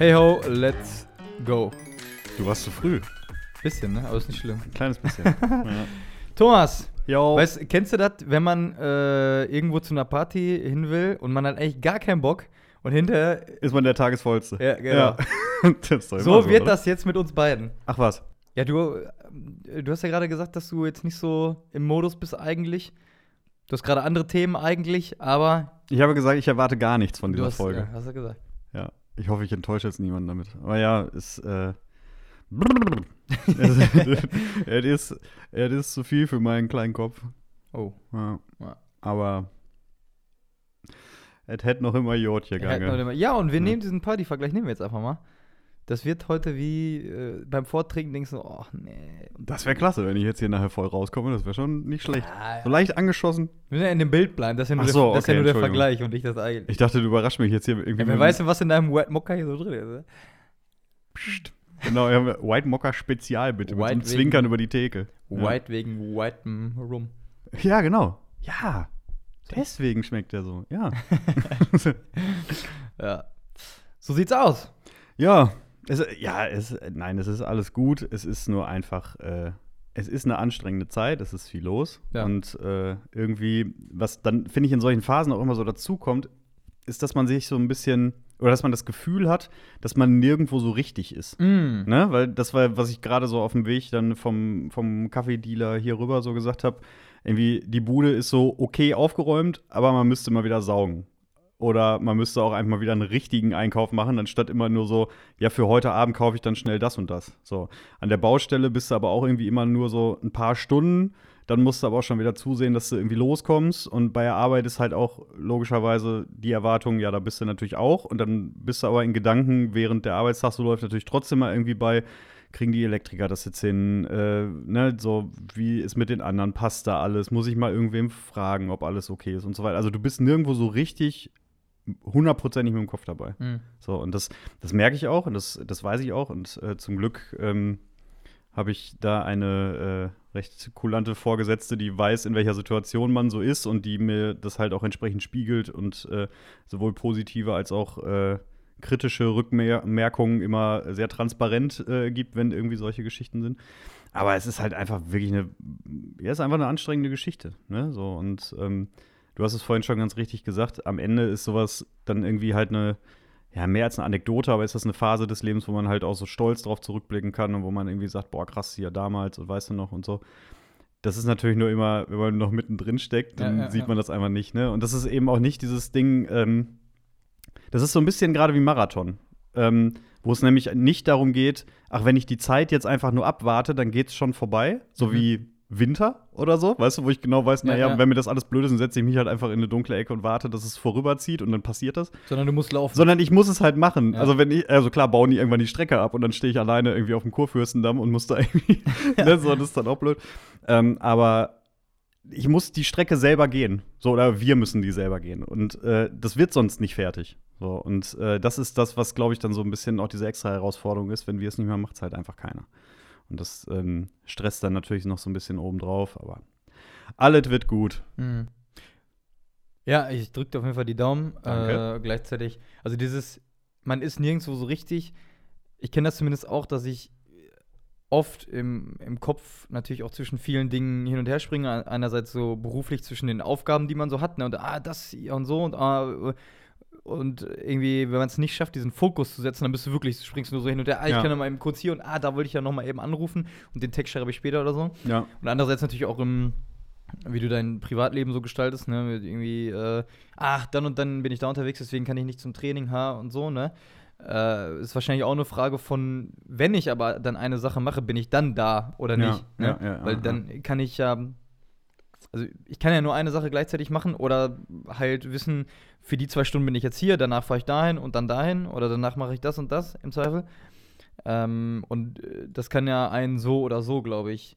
Hey ho, let's go. Du warst zu früh. Bisschen, ne? Aber ist nicht schlimm. Ein kleines bisschen. ja. Thomas, Jo. weißt, kennst du das, wenn man äh, irgendwo zu einer Party hin will und man hat eigentlich gar keinen Bock und hinterher. ist man der Tagesvollste. Ja, genau. Ja. Ist So immer wird oder? das jetzt mit uns beiden. Ach was. Ja, du, äh, du hast ja gerade gesagt, dass du jetzt nicht so im Modus bist eigentlich. Du hast gerade andere Themen eigentlich, aber Ich habe gesagt, ich erwarte gar nichts von du dieser hast, Folge. Ja, hast du gesagt. Ja. Ich hoffe, ich enttäusche jetzt niemanden damit. Aber ja, es, äh. Es, es ist, es ist zu viel für meinen kleinen Kopf. Oh. Ja. Aber es hätte noch immer Jod Ja, gegangen. ja, und wir Ja. nehmen diesen Partyvergleich, nehmen wir jetzt einfach mal. Das wird heute wie äh, beim Vortrinken denkst du, ach nee. Das wäre klasse, wenn ich jetzt hier nachher voll rauskomme. Das wäre schon nicht schlecht. Ja, So leicht angeschossen. Wir müssen ja in dem Bild bleiben, das ist ja nur, so, der, das ist ja okay, nur der. Vergleich und nicht das eigentlich. Ich dachte, du überraschst mich jetzt hier irgendwie. ja, wer weiß denn, was in deinem White Mokka hier so drin ist. Psst. Genau, ja, White Mocha Spezial bitte. Mit so einem White Zwinkern über die Theke. White wegen Whitem Rum. Ja. ja, genau. Ja. Deswegen schmeckt der so. Ja. Ja. So sieht's aus. ja. Es, ja, es, nein, es ist alles gut. Es ist nur einfach, äh, es ist eine anstrengende Zeit. Es ist viel los. Ja. Und äh, irgendwie, was dann, finde ich, in solchen Phasen auch immer so dazukommt, ist, dass man sich so ein bisschen, oder dass man das Gefühl hat, dass man nirgendwo so richtig ist. Mm. Ne? Weil das war, was ich gerade so auf dem Weg dann vom, vom Kaffeedealer hier rüber so gesagt habe. Irgendwie, die Bude ist so okay aufgeräumt, aber man müsste mal wieder saugen. Oder man müsste auch einfach mal wieder einen richtigen Einkauf machen, anstatt immer nur so, ja, für heute Abend kaufe ich dann schnell das und das. So. An der Baustelle bist du aber auch irgendwie immer nur so ein paar Stunden. Dann musst du aber auch schon wieder zusehen, dass du irgendwie loskommst. Und bei der Arbeit ist halt auch logischerweise die Erwartung, ja, da bist du natürlich auch. Und dann bist du aber in Gedanken, während der Arbeitstag so läuft, natürlich trotzdem mal irgendwie bei, kriegen die Elektriker das jetzt hin? Äh, ne, so, wie ist mit den anderen? Passt da alles? Muss ich mal irgendwem fragen, ob alles okay ist und so weiter. Also du bist nirgendwo so richtig hundertprozentig mit dem Kopf dabei. Mm. So, und das, das merke ich auch und das, das weiß ich auch. Und äh, zum Glück ähm, habe ich da eine äh, recht kulante Vorgesetzte, die weiß, in welcher Situation man so ist und die mir das halt auch entsprechend spiegelt und äh, sowohl positive als auch äh, kritische Rückmerkungen immer sehr transparent äh, gibt, wenn irgendwie solche Geschichten sind. Aber es ist halt einfach wirklich eine, ja, ist einfach eine anstrengende Geschichte. Ne? So, und ähm, du hast es vorhin schon ganz richtig gesagt, am Ende ist sowas dann irgendwie halt eine, ja, mehr als eine Anekdote, aber ist das eine Phase des Lebens, wo man halt auch so stolz drauf zurückblicken kann und wo man irgendwie sagt, boah, krass, hier damals und weißt du noch und so. Das ist natürlich nur immer, wenn man noch mittendrin steckt, dann Ja, ja, sieht man das einfach nicht, ne? Und das ist eben auch nicht dieses Ding, ähm, das ist so ein bisschen gerade wie Marathon. Ähm, wo es nämlich nicht darum geht, ach, wenn ich die Zeit jetzt einfach nur abwarte, dann geht es schon vorbei. So Mhm. wie Winter oder so, weißt du, wo ich genau weiß, Ja, naja, ja. wenn mir das alles blöd ist, dann setze ich mich halt einfach in eine dunkle Ecke und warte, dass es vorüberzieht und dann passiert das. Sondern du musst laufen. Sondern ich muss es halt machen. Ja. Also wenn ich, also klar, bauen die irgendwann die Strecke ab und dann stehe ich alleine irgendwie auf dem Kurfürstendamm und muss da irgendwie, ne, so, das ist dann auch blöd. Ähm, aber ich muss die Strecke selber gehen. So, oder wir müssen die selber gehen. Und äh, das wird sonst nicht fertig. So, und äh, das ist das, was, glaube ich, dann so ein bisschen auch diese extra Herausforderung ist. Wenn wir es nicht mehr macht es halt einfach keiner. Und das ähm, stresst dann natürlich noch so ein bisschen obendrauf, aber alles wird gut. Mhm. Ja, ich drücke auf jeden Fall die Daumen. Äh, gleichzeitig, also dieses, man ist nirgendwo so richtig. Ich kenne das zumindest auch, dass ich oft im, im Kopf natürlich auch zwischen vielen Dingen hin und her springe. Einerseits so beruflich zwischen den Aufgaben, die man so hat, ne? und ah, das und so und ah, und irgendwie, wenn man es nicht schafft, diesen Fokus zu setzen, dann bist du wirklich, springst du nur so hin und her, ah, ich Ja. kann ja mal eben kurz hier und ah, da wollte ich ja noch mal eben anrufen und den Text schreibe ich später oder so. Ja. Und andererseits natürlich auch im, wie du dein Privatleben so gestaltest, ne, mit irgendwie, äh, ach, dann und dann bin ich da unterwegs, deswegen kann ich nicht zum Training ha und so, ne. Äh, ist wahrscheinlich auch eine Frage von, wenn ich aber dann eine Sache mache, bin ich dann da oder Ja, nicht. Ne? ja, ja, Weil ja, dann kann ich ja, also ich kann ja nur eine Sache gleichzeitig machen oder halt wissen, für die zwei Stunden bin ich jetzt hier, danach fahre ich dahin und dann dahin oder danach mache ich das und das im Zweifel. Ähm, und äh, das kann ja einen so oder so, glaube ich,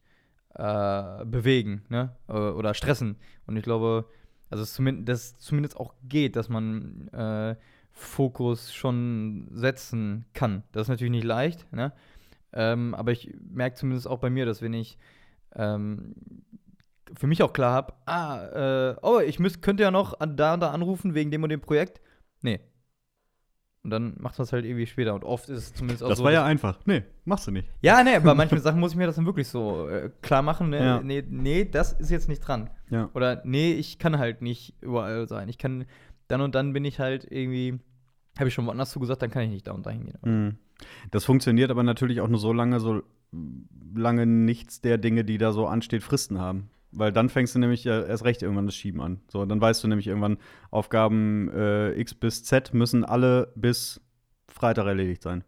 äh, bewegen, ne? Äh, Oder stressen. Und ich glaube, also es zumindest, dass zumindest auch geht, dass man äh, Fokus schon setzen kann. Das ist natürlich nicht leicht, ne? Ähm, aber ich merke zumindest auch bei mir, dass wenn ich ähm, für mich auch klar habe, ah, äh, oh, ich müsst, könnte ja noch an, da und da anrufen wegen dem und dem Projekt. Nee. Und dann macht man es halt irgendwie später. Und oft ist es zumindest auch Das so. war ja einfach. Nee, machst du nicht. ja, nee, bei manchen Sachen muss ich mir das dann wirklich so äh, klar machen. Ne? Ja. Nee, nee, das ist jetzt nicht dran. Ja. Oder nee, ich kann halt nicht überall sein. Ich kann, dann und dann bin ich halt irgendwie, habe ich schon woanders zugesagt, dann kann ich nicht da und da hingehen. Mhm. Das funktioniert aber natürlich auch nur so lange, so lange nichts der Dinge, die da so ansteht, Fristen haben. Weil dann fängst du nämlich ja erst recht irgendwann das Schieben an. So, dann weißt du nämlich irgendwann, Aufgaben äh, X bis Z müssen alle bis Freitag erledigt sein.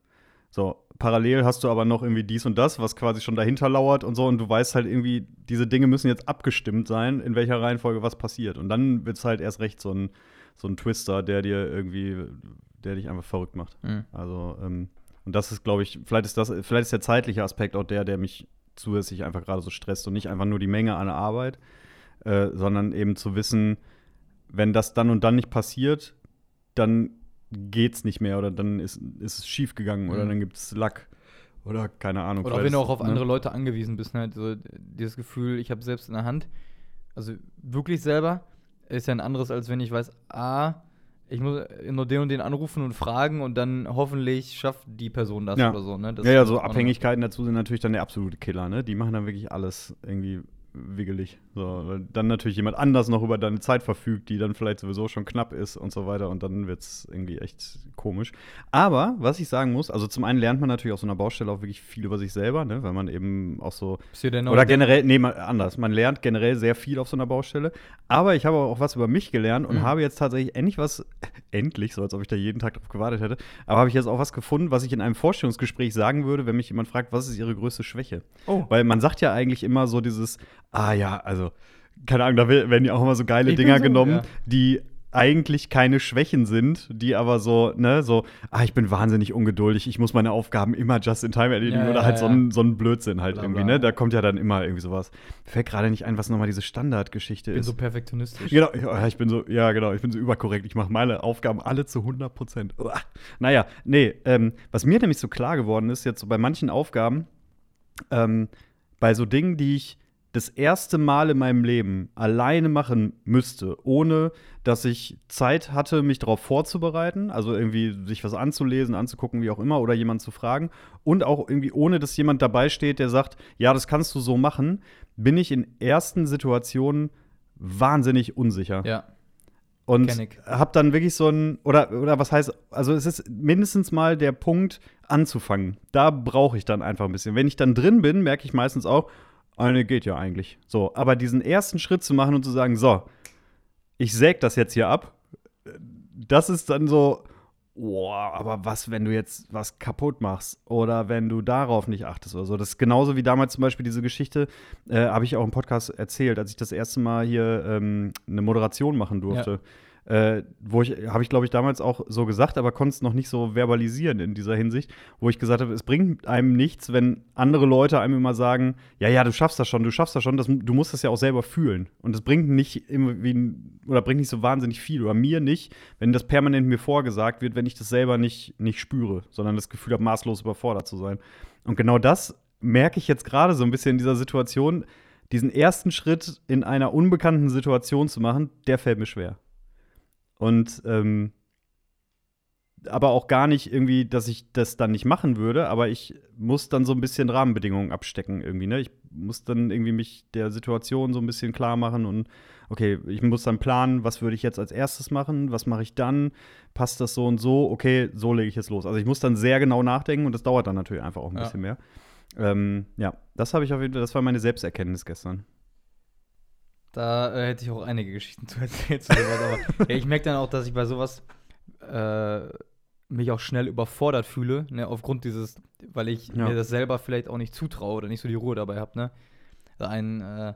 So, parallel hast du aber noch irgendwie dies und das, was quasi schon dahinter lauert und so, und du weißt halt irgendwie, diese Dinge müssen jetzt abgestimmt sein, in welcher Reihenfolge was passiert. Und dann wird es halt erst recht so ein, so ein Twister, der dir irgendwie, der dich einfach verrückt macht. Mhm. Also, ähm, und das ist, glaube ich, vielleicht ist das, vielleicht ist der zeitliche Aspekt auch der, der mich zusätzlich einfach gerade so stresst und nicht einfach nur die Menge an Arbeit, äh, sondern eben zu wissen, wenn das dann und dann nicht passiert, dann geht's nicht mehr oder dann ist, ist es schief gegangen oder Mhm. dann gibt es Lack oder keine Ahnung. Oder wenn du auch auf ne? andere Leute angewiesen bist, ne? halt so dieses Gefühl, ich habe selbst in der Hand, also wirklich selber, ist ja ein anderes, als wenn ich weiß, ah, ich muss nur den und den anrufen und fragen und dann hoffentlich schafft die Person das Ja. oder so, ne? Das Ja, ja, so Abhängigkeiten dazu sind natürlich dann der absolute Killer, ne? Die machen dann wirklich alles irgendwie wiggelig. So, dann natürlich jemand anders noch über deine Zeit verfügt, die dann vielleicht sowieso schon knapp ist und so weiter und dann wird es irgendwie echt komisch. Aber, was ich sagen muss, also zum einen lernt man natürlich auf so einer Baustelle auch wirklich viel über sich selber, ne? Weil man eben auch so oder generell, nee, mal anders. Man lernt generell sehr viel auf so einer Baustelle. Aber ich habe auch was über mich gelernt und Mhm. habe jetzt tatsächlich endlich was, endlich, so als ob ich da jeden Tag drauf gewartet hätte, aber habe ich jetzt auch was gefunden, was ich in einem Vorstellungsgespräch sagen würde, wenn mich jemand fragt, was ist ihre größte Schwäche? Oh. Weil man sagt ja eigentlich immer so dieses, ah ja, also, keine Ahnung, da werden ja auch immer so geile Ich Dinger so, genommen, ja. die eigentlich keine Schwächen sind, die aber so, ne, so, ah, ich bin wahnsinnig ungeduldig, ich muss meine Aufgaben immer just in time erledigen Ja, oder ja, halt so ein, so ein Blödsinn halt Bla, irgendwie, ne? Da kommt ja dann immer irgendwie sowas. Fällt gerade nicht ein, was nochmal diese Standardgeschichte Ich bin ist. so perfektionistisch. Genau, ja, ich bin so, ja, genau, ich bin so überkorrekt. Ich mache meine Aufgaben alle zu 100 Prozent. Naja, nee, ähm, was mir nämlich so klar geworden ist, jetzt so bei manchen Aufgaben, ähm, bei so Dingen, die ich das erste Mal in meinem Leben alleine machen müsste, ohne dass ich Zeit hatte, mich darauf vorzubereiten, also irgendwie sich was anzulesen, anzugucken, wie auch immer, oder jemanden zu fragen, und auch irgendwie ohne, dass jemand dabei steht, der sagt, ja, das kannst du so machen, bin ich in ersten Situationen wahnsinnig unsicher. Ja. Und hab dann wirklich so ein, oder, oder was heißt, also es ist mindestens mal der Punkt, anzufangen. Da brauche ich dann einfach ein bisschen. Wenn ich dann drin bin, merke ich meistens auch, eine geht ja eigentlich. So, aber diesen ersten Schritt zu machen und zu sagen, so, ich säg das jetzt hier ab, das ist dann so, boah, aber was, wenn du jetzt was kaputt machst oder wenn du darauf nicht achtest oder so. Das ist genauso wie damals zum Beispiel diese Geschichte, äh, habe ich auch im Podcast erzählt, als ich das erste Mal hier ähm, eine Moderation machen durfte. Äh, wo ich, habe ich glaube ich damals auch so gesagt, aber konnte es noch nicht so verbalisieren in dieser Hinsicht, wo ich gesagt habe, es bringt einem nichts, wenn andere Leute einem immer sagen, ja, ja, du schaffst das schon, du schaffst das schon, das, du musst das ja auch selber fühlen. Und es bringt nicht irgendwie, oder bringt nicht so wahnsinnig viel, oder mir nicht, wenn das permanent mir vorgesagt wird, wenn ich das selber nicht, nicht spüre, sondern das Gefühl habe, maßlos überfordert zu sein. Und genau das merke ich jetzt gerade so ein bisschen in dieser Situation, diesen ersten Schritt in einer unbekannten Situation zu machen, der fällt mir schwer. Und ähm, aber auch gar nicht irgendwie, dass ich das dann nicht machen würde, aber ich muss dann so ein bisschen Rahmenbedingungen abstecken irgendwie, ne? Ich muss dann irgendwie mich der Situation so ein bisschen klar machen und okay, ich muss dann planen, was würde ich jetzt als erstes machen, was mache ich dann, passt das so und so, okay, so lege ich jetzt los. Also ich muss dann sehr genau nachdenken und das dauert dann natürlich einfach auch ein Ja. bisschen mehr. Ähm, ja, das habe ich auf jeden Fall, das war meine Selbsterkenntnis gestern. Da äh, hätte ich auch einige Geschichten zu erzählen. zu sowas, aber ja, ich merke dann auch, dass ich bei sowas äh, mich auch schnell überfordert fühle, ne, aufgrund dieses, weil ich Ja. mir das selber vielleicht auch nicht zutraue oder nicht so die Ruhe dabei habe, ne. Ein, äh,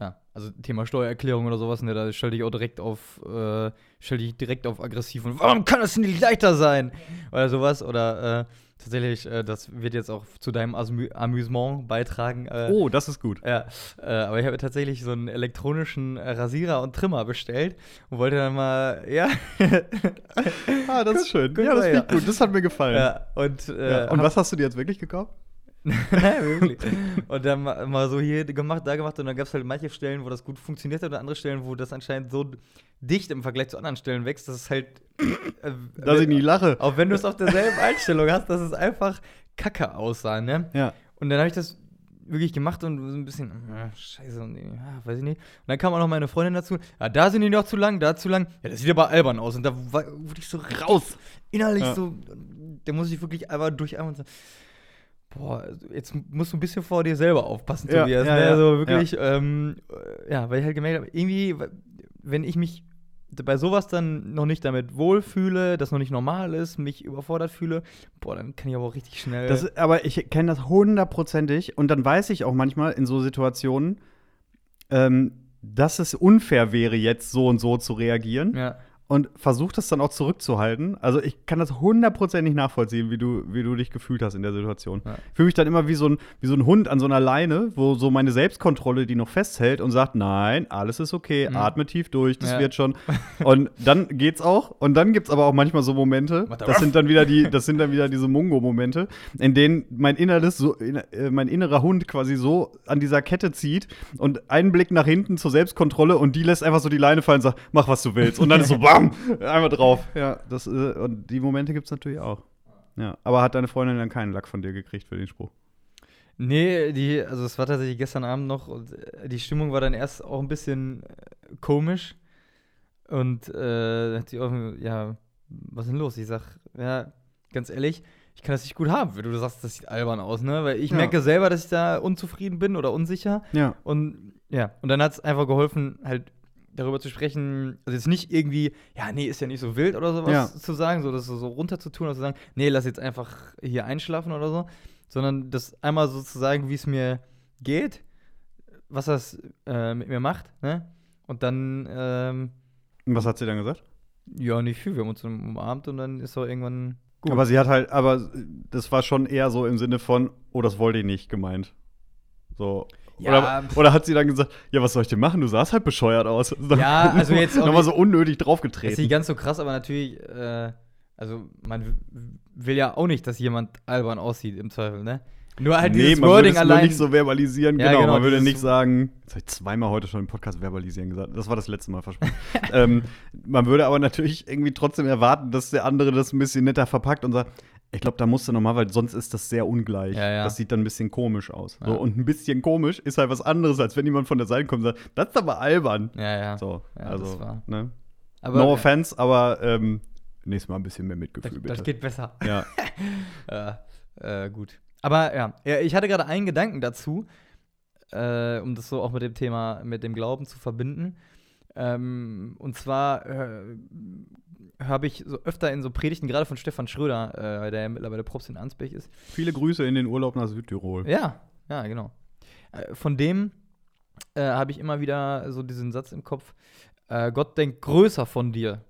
ja, also Thema Steuererklärung oder sowas, ne, da stell dich auch direkt auf, äh, stell dich direkt auf aggressiv und warum kann das nicht leichter sein? Oder sowas. Oder äh, tatsächlich, äh, das wird jetzt auch zu deinem Amü Amüsement beitragen. Äh, Oh, das ist gut. Ja, äh, aber ich habe tatsächlich so einen elektronischen Rasierer und Trimmer bestellt und wollte dann mal, ja. Ah, das ist schön. Ja, das ich ja. gut. Das hat mir gefallen. ja, und, äh, Ja. Und was hast du dir jetzt wirklich gekauft? Nein, wirklich. Und dann ma- mal so hier gemacht, da gemacht und dann gab es halt manche Stellen, wo das gut funktioniert hat und andere Stellen, wo das anscheinend so dicht im Vergleich zu anderen Stellen wächst, dass es halt. Äh, Dass ich nicht lache. Auch wenn du es auf derselben Einstellung hast, dass es einfach kacke aussah, ne? Ja. Und dann habe ich das wirklich gemacht und so ein bisschen, ah, scheiße, und, ja, weiß ich nicht. Und dann kam auch noch meine Freundin dazu, ja, da sind die noch zu lang, da zu lang. Ja, das sieht aber albern aus. Und da war, wurde ich so raus, innerlich Ja. so, da muss ich wirklich einfach durchatmen und so, boah, jetzt musst du ein bisschen vor dir selber aufpassen, Ja, Tobias. ja, ne? ja, Also wirklich, ähm, äh, ja, weil ich halt gemerkt habe, irgendwie, wenn ich mich bei sowas dann noch nicht damit wohlfühle, das noch nicht normal ist, mich überfordert fühle, boah, dann kann ich aber auch richtig schnell. Das, aber ich kenne das hundertprozentig und dann weiß ich auch manchmal in so Situationen, ähm, dass es unfair wäre, jetzt so und so zu reagieren ja. Und versuche das dann auch zurückzuhalten. Also ich kann das hundertprozentig nachvollziehen, wie du, wie du dich gefühlt hast in der Situation. Ja. Ich fühle mich dann immer wie so, ein, wie so ein Hund an so einer Leine, wo so meine Selbstkontrolle die noch festhält und sagt, nein, alles ist okay, Mhm. atme tief durch, das Ja. wird schon. Und dann geht's auch. Und dann gibt's aber auch manchmal so Momente, das sind dann wieder die, das sind dann wieder diese Mungo-Momente, in denen mein inneres, so, in, äh, mein innerer Hund quasi so an dieser Kette zieht und einen Blick nach hinten zur Selbstkontrolle und die lässt einfach so die Leine fallen und sagt, mach was du willst. Und dann ist so BAM! Einmal drauf. Ja, das, äh, und die Momente gibt's natürlich auch. Ja, aber hat deine Freundin dann keinen Lack von dir gekriegt für den Spruch? Nee, die, also es war tatsächlich gestern Abend noch und äh, die Stimmung war dann erst auch ein bisschen äh, komisch. Und äh, dann hat sie auch, ja, was ist denn los? Ich sag, ja, ganz ehrlich, ich kann das nicht gut haben, wenn du sagst, das sieht albern aus, ne? Weil ich Ja. merke selber, dass ich da unzufrieden bin oder unsicher. Ja. Und ja, und dann hat es einfach geholfen, halt darüber zu sprechen, also jetzt nicht irgendwie, ja, nee, ist ja nicht so wild oder sowas Ja. zu sagen, so das so runter zu tun oder zu sagen, nee, lass jetzt einfach hier einschlafen oder so, sondern das einmal so zu sagen, wie es mir geht, was das äh, mit mir macht, ne? Und dann, ähm, Und was hat sie dann gesagt? ja, nicht viel, wir haben uns dann umarmt und dann ist auch irgendwann gut. Aber sie hat halt, aber das war schon eher so im Sinne von, oh, das wollte ich nicht gemeint. So. Ja, oder, oder hat sie dann gesagt, ja, was soll ich denn machen? Du sahst halt bescheuert aus. Ja, also jetzt auch Nochmal so unnötig Das ist nicht draufgetreten. ganz so krass, aber natürlich, äh, also man will ja auch nicht, dass jemand albern aussieht im Zweifel, ne? Nur halt nee, dieses man würde Wording es nur allein. nicht so verbalisieren, Ja, genau. genau, Man würde nicht sagen, das habe ich zweimal heute schon im Podcast verbalisieren gesagt. Das war das letzte Mal versprochen. ähm, man würde aber natürlich irgendwie trotzdem erwarten, dass der andere das ein bisschen netter verpackt und sagt, ich glaube, da musst du nochmal, weil sonst ist das sehr ungleich. Ja, ja. Das sieht dann ein bisschen komisch aus. So, und ein bisschen komisch ist halt was anderes, als wenn jemand von der Seite kommt und sagt, das ist aber albern. ja, ja. So, Ja, also, ne? aber, no offense, aber ähm, nächstes Mal ein bisschen mehr Mitgefühl, das, bitte. das geht besser. ja. äh, äh, gut. Aber ja, ja, ich hatte gerade einen Gedanken dazu, äh, um das so auch mit dem Thema, mit dem Glauben zu verbinden. Ähm, und zwar äh, habe ich so öfter in so Predigten, gerade von Stefan Schröder, äh, der ja mittlerweile Props in Ansbech ist, Viele Grüße in den Urlaub nach Südtirol. Ja, ja, genau. Äh, von dem äh, habe ich immer wieder so diesen Satz im Kopf: äh, Gott denkt größer von dir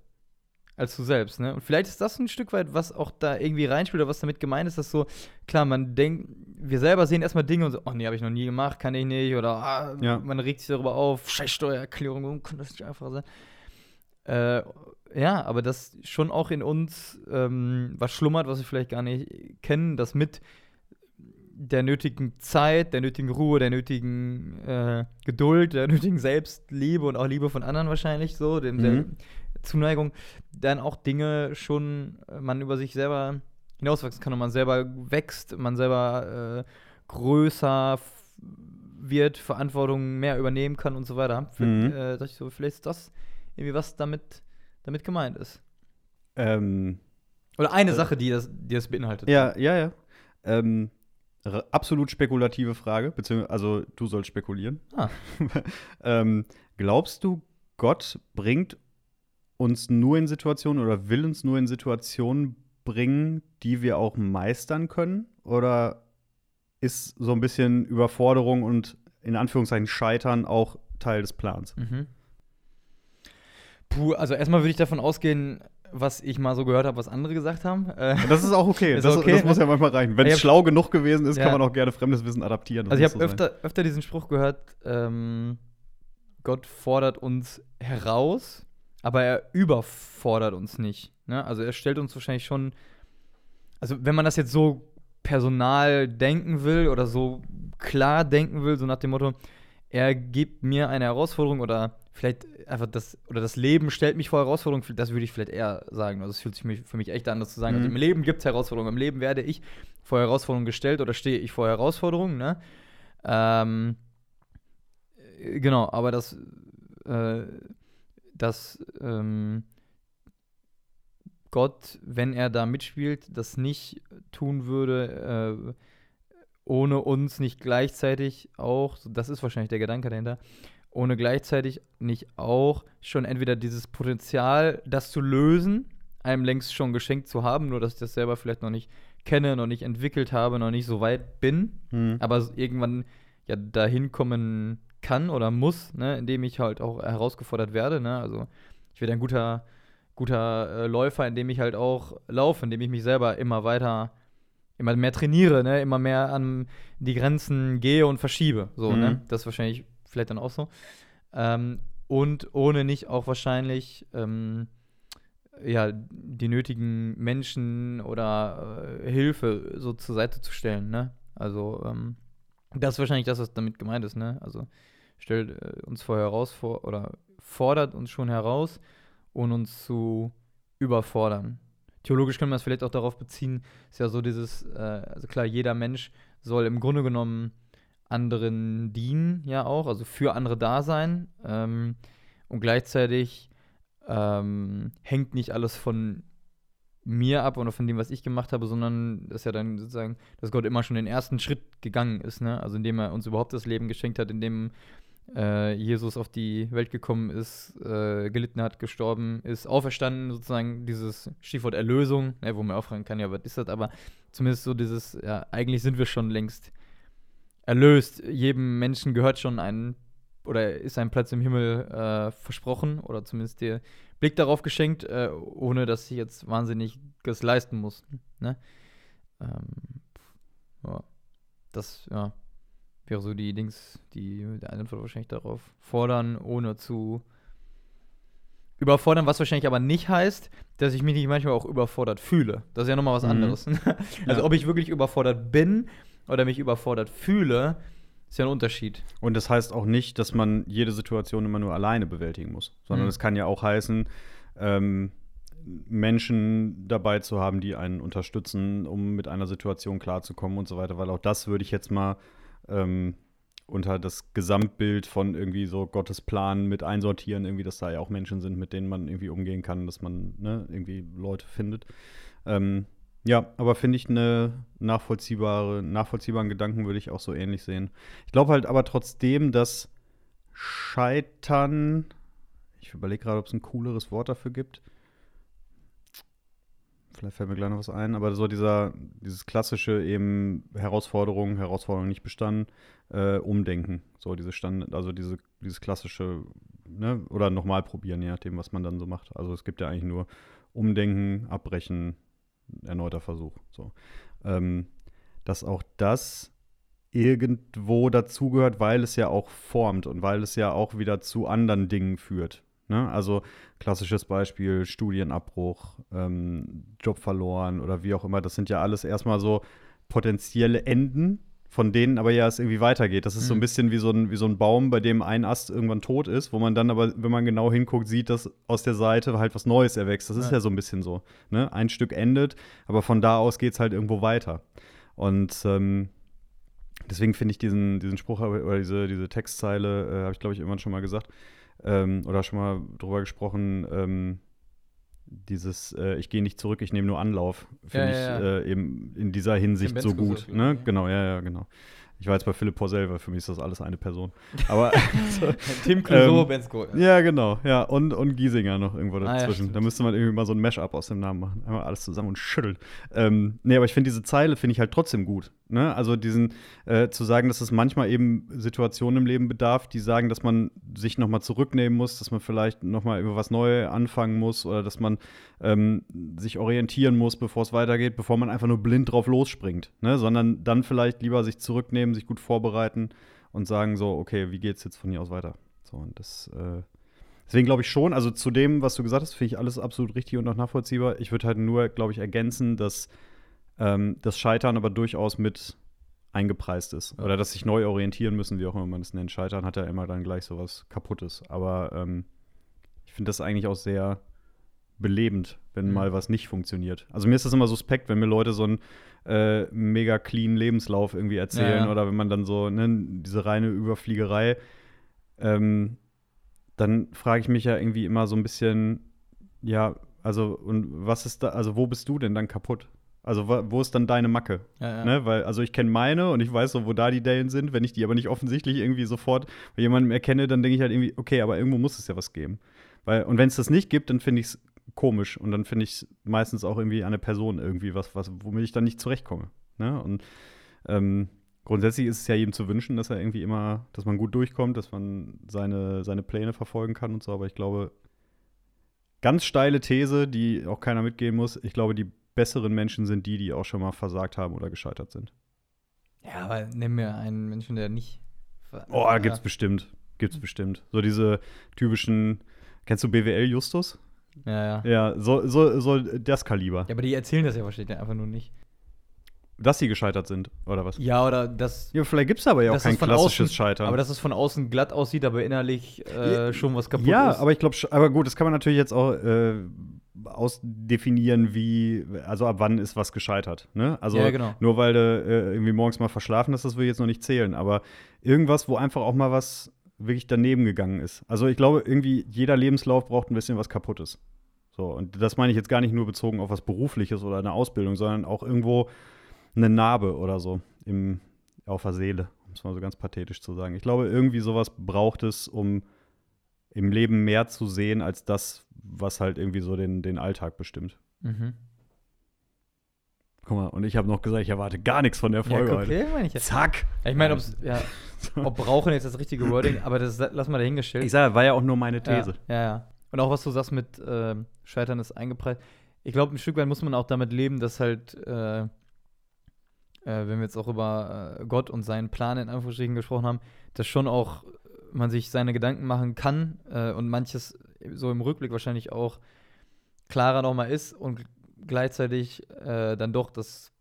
als du selbst, ne? Und vielleicht ist das ein Stück weit, was auch da irgendwie reinspielt oder was damit gemeint ist, dass so, klar, man denkt, wir selber sehen erstmal Dinge und so, oh nee, habe ich noch nie gemacht, kann ich nicht, oder ah, Ja. man regt sich darüber auf, scheiß Steuererklärung, warum kann das nicht einfach sein? Äh, ja, aber das schon auch in uns ähm, was schlummert, was wir vielleicht gar nicht kennen, das mit der nötigen Zeit, der nötigen Ruhe, der nötigen äh, Geduld, der nötigen Selbstliebe und auch Liebe von anderen wahrscheinlich so, dem Mhm. der Zuneigung, dann auch Dinge schon äh, man über sich selber hinauswachsen kann und man selber wächst, man selber äh, größer wird, Verantwortung mehr übernehmen kann und so weiter. Für, Mhm. äh, ich so, vielleicht ist das irgendwie was damit, damit gemeint ist. Ähm, Oder eine Äh, Sache, die das, die das beinhaltet. Ja, ja, ja. Ähm, absolut spekulative Frage, beziehungsweise, also du sollst spekulieren. Ah. ähm, glaubst du, Gott bringt uns nur in Situationen oder will uns nur in Situationen bringen, die wir auch meistern können? Oder ist so ein bisschen Überforderung und in Anführungszeichen Scheitern auch Teil des Plans. Mhm. Puh, also erstmal würde ich davon ausgehen, was ich mal so gehört habe, was andere gesagt haben. Äh, Das ist auch okay. Ist das, okay, das muss ja manchmal reichen. Wenn es schlau genug gewesen ist, Ja. kann man auch gerne fremdes Wissen adaptieren. Das also ich habe so öfter, öfter diesen Spruch gehört, ähm, Gott fordert uns heraus, aber er überfordert uns nicht. Ne? Also er stellt uns wahrscheinlich schon, also wenn man das jetzt so personal denken will oder so klar denken will, so nach dem Motto, er gibt mir eine Herausforderung oder vielleicht einfach das, oder das Leben stellt mich vor Herausforderungen, das würde ich vielleicht eher sagen. Also es fühlt sich für mich echt an, das zu sagen. Also Mhm. im Leben gibt es Herausforderungen, im Leben werde ich vor Herausforderungen gestellt oder stehe ich vor Herausforderungen, ne? Ähm, äh, genau, aber das, äh, das, ähm, Gott, wenn er da mitspielt, das nicht tun würde, äh, ohne uns nicht gleichzeitig auch, das ist wahrscheinlich der Gedanke dahinter, ohne gleichzeitig nicht auch schon entweder dieses Potenzial, das zu lösen, einem längst schon geschenkt zu haben, nur dass ich das selber vielleicht noch nicht kenne, noch nicht entwickelt habe, noch nicht so weit bin, Mhm. aber irgendwann ja dahin kommen kann oder muss, ne, indem ich halt auch herausgefordert werde, ne? Also ich werde ein guter, guter äh, Läufer, indem ich halt auch laufe, indem ich mich selber immer weiter, immer mehr trainiere, ne, immer mehr an die Grenzen gehe und verschiebe. So, Mhm. ne? Das ist wahrscheinlich vielleicht dann auch so. Ähm, und ohne nicht auch wahrscheinlich ähm, ja, die nötigen Menschen oder äh, Hilfe so zur Seite zu stellen, ne? Also, ähm, das ist wahrscheinlich das, was damit gemeint ist, ne? Also stellt äh, uns vor heraus vor oder fordert uns schon heraus, ohne uns zu überfordern. Theologisch können wir es vielleicht auch darauf beziehen, ist ja so dieses, äh, also klar, jeder Mensch soll im Grunde genommen anderen dienen, ja auch, also für andere da sein. Ähm, und gleichzeitig ähm, hängt nicht alles von mir ab oder von dem, was ich gemacht habe, sondern das ist ja dann sozusagen, dass Gott immer schon den ersten Schritt gegangen ist, ne? Also indem er uns überhaupt das Leben geschenkt hat, indem äh, Jesus auf die Welt gekommen ist, äh, gelitten hat, gestorben ist, auferstanden, sozusagen dieses Stichwort Erlösung, ne, wo man auch fragen kann, ja, was ist das? Aber zumindest so dieses, ja, eigentlich sind wir schon längst erlöst. Jedem Menschen gehört schon ein oder ist ein Platz im Himmel äh, versprochen oder zumindest der Blick darauf geschenkt, äh, ohne dass ich jetzt wahnsinnig das leisten muss. Ne? Ähm, ja, das ja, wäre so die Dings, die der Antwort wahrscheinlich darauf fordern, ohne zu überfordern, was wahrscheinlich aber nicht heißt, dass ich mich nicht manchmal auch überfordert fühle. Das ist ja nochmal was Mhm. anderes. also Ja. ob ich wirklich überfordert bin oder mich überfordert fühle, ist ja ein Unterschied. Und das heißt auch nicht, dass man jede Situation immer nur alleine bewältigen muss, sondern Mhm. es kann ja auch heißen, ähm, Menschen dabei zu haben, die einen unterstützen, um mit einer Situation klarzukommen und so weiter, weil auch das würde ich jetzt mal ähm, unter das Gesamtbild von irgendwie so Gottes Plan mit einsortieren, irgendwie, dass da ja auch Menschen sind, mit denen man irgendwie umgehen kann, dass man ne, irgendwie Leute findet. Ähm, ja, aber finde ich eine nachvollziehbare, nachvollziehbaren Gedanken würde ich auch so ähnlich sehen. Ich glaube halt aber trotzdem, dass Scheitern, ich überlege gerade, ob es ein cooleres Wort dafür gibt. Vielleicht fällt mir gleich noch was ein, aber so dieser, dieses klassische eben Herausforderung, Herausforderung nicht bestanden, äh, umdenken. So diese Stand, also diese, dieses klassische, ne, oder nochmal probieren, je nachdem, was man dann so macht. Also es gibt ja eigentlich nur Umdenken, Abbrechen, erneuter Versuch. So. Ähm, dass auch das irgendwo dazugehört, weil es ja auch formt und weil es ja auch wieder zu anderen Dingen führt. Ne? Also klassisches Beispiel Studienabbruch, ähm, Job verloren oder wie auch immer. Das sind ja alles erstmal so potenzielle Enden, von denen aber ja es irgendwie weitergeht. Das ist so ein Mhm. bisschen wie so ein, wie so ein Baum, bei dem ein Ast irgendwann tot ist, wo man dann aber, wenn man genau hinguckt, sieht, dass aus der Seite halt was Neues erwächst. Das ist Ja. ja so ein bisschen so. Ne? Ein Stück endet, aber von da aus geht es halt irgendwo weiter. Und ähm, deswegen finde ich diesen, diesen Spruch oder diese, diese Textzeile, äh, habe ich glaube ich irgendwann schon mal gesagt, ähm, oder schon mal drüber gesprochen, ähm, dieses äh, Ich gehe nicht zurück, ich nehme nur Anlauf, finde Ja, ich ja, ja. Äh, eben in dieser Hinsicht so gut. Ne? Genau, ja, ja, genau. Ich war jetzt bei Philipp Porzell, weil für mich ist das alles eine Person. Aber so, Tim Clouseau, ähm, Ben Scott. ja, genau, ja. Und, und Giesinger noch irgendwo Ah, ja, dazwischen. da müsste man irgendwie mal so ein Mash-up aus dem Namen machen. Einmal alles zusammen und schütteln. Ähm, nee, aber ich finde diese Zeile finde ich halt trotzdem gut. Ne? Also diesen, äh, zu sagen, dass es manchmal eben Situationen im Leben bedarf, die sagen, dass man sich noch mal zurücknehmen muss, dass man vielleicht noch mal über was Neues anfangen muss oder dass man ähm, sich orientieren muss, bevor es weitergeht, bevor man einfach nur blind drauf losspringt. Ne? Sondern dann vielleicht lieber sich zurücknehmen, sich gut vorbereiten und sagen so, okay, wie geht's jetzt von hier aus weiter? So, und das, äh, deswegen glaube ich schon, also zu dem, was du gesagt hast, finde ich alles absolut richtig und auch nachvollziehbar. Ich würde halt nur, glaube ich, ergänzen, dass ähm, das Scheitern aber durchaus mit eingepreist ist. Ja. Oder dass sich neu orientieren müssen, wie auch immer man es nennt. Scheitern hat ja immer dann gleich sowas Kaputtes. Aber ähm, ich finde das eigentlich auch sehr belebend, wenn Mhm. mal was nicht funktioniert. Also mir ist das immer suspekt, wenn mir Leute so einen äh, mega clean Lebenslauf irgendwie erzählen Ja, oder wenn man dann so, ne, diese reine Überfliegerei, ähm, dann frage ich mich ja irgendwie immer so ein bisschen, ja, also und was ist da, also wo bist du denn dann kaputt? Also wo ist dann deine Macke? Ja, ja. Ne? Weil, also ich kenne meine und ich weiß so, wo da die Dellen sind. Wenn ich die aber nicht offensichtlich irgendwie sofort bei jemandem erkenne, dann denke ich halt irgendwie, okay, aber irgendwo muss es ja was geben. Weil, und wenn es das nicht gibt, dann finde ich es komisch und dann finde ich es meistens auch irgendwie der Person irgendwie was, was, womit ich dann nicht zurechtkomme. Ne? Und ähm, grundsätzlich ist es ja jedem zu wünschen, dass er irgendwie immer, dass man gut durchkommt, dass man seine, seine Pläne verfolgen kann und so, aber ich glaube, ganz steile These, die auch keiner mitgehen muss, ich glaube, die besseren Menschen sind die, die auch schon mal versagt haben oder gescheitert sind. Ja, aber nimm mir einen Menschen, der nicht. Oh, gibt's bestimmt. Gibt's bestimmt. So diese typischen, kennst du BWL Justus? Ja, ja. Ja, so, so, so das Kaliber. Ja, aber die erzählen das ja wahrscheinlich einfach nur nicht. Dass sie gescheitert sind, oder was? Ja, oder das. Ja, vielleicht gibt's aber ja auch kein es klassisches außen, Scheitern. Aber dass es von außen glatt aussieht, aber innerlich äh, schon was kaputt ja, ist. aber ich glaube, aber gut, das kann man natürlich jetzt auch äh, ausdefinieren, wie, also ab wann ist was gescheitert. Ne? Also Ja, genau. nur weil du äh, irgendwie morgens mal verschlafen hast, das will ich jetzt noch nicht zählen. Aber irgendwas, wo einfach auch mal was wirklich daneben gegangen ist. Also ich glaube, irgendwie jeder Lebenslauf braucht ein bisschen was Kaputtes. So, und das meine ich jetzt gar nicht nur bezogen auf was Berufliches oder eine Ausbildung, sondern auch irgendwo eine Narbe oder so im, auf der Seele, um es mal so ganz pathetisch zu sagen. Ich glaube, irgendwie sowas braucht es, um im Leben mehr zu sehen als das, was halt irgendwie so den, den Alltag bestimmt. Mhm. Guck mal, und ich habe noch gesagt, ich erwarte gar nichts von der Ja, Folge heute. ja, meine ich ja. Zack! Ich meine, ja, ob brauchen jetzt das richtige Wording, aber das lass mal dahingestellt. Ich sage, war ja auch nur meine These. Ja, ja. Und auch was du sagst mit ähm, Scheitern ist eingepreist. Ich glaube, ein Stück weit muss man auch damit leben, dass halt, äh, äh, wenn wir jetzt auch über äh, Gott und seinen Plan in Anführungsstrichen gesprochen haben, dass schon auch man sich seine Gedanken machen kann äh, und manches so im Rückblick wahrscheinlich auch klarer nochmal ist und gleichzeitig äh, dann doch, dass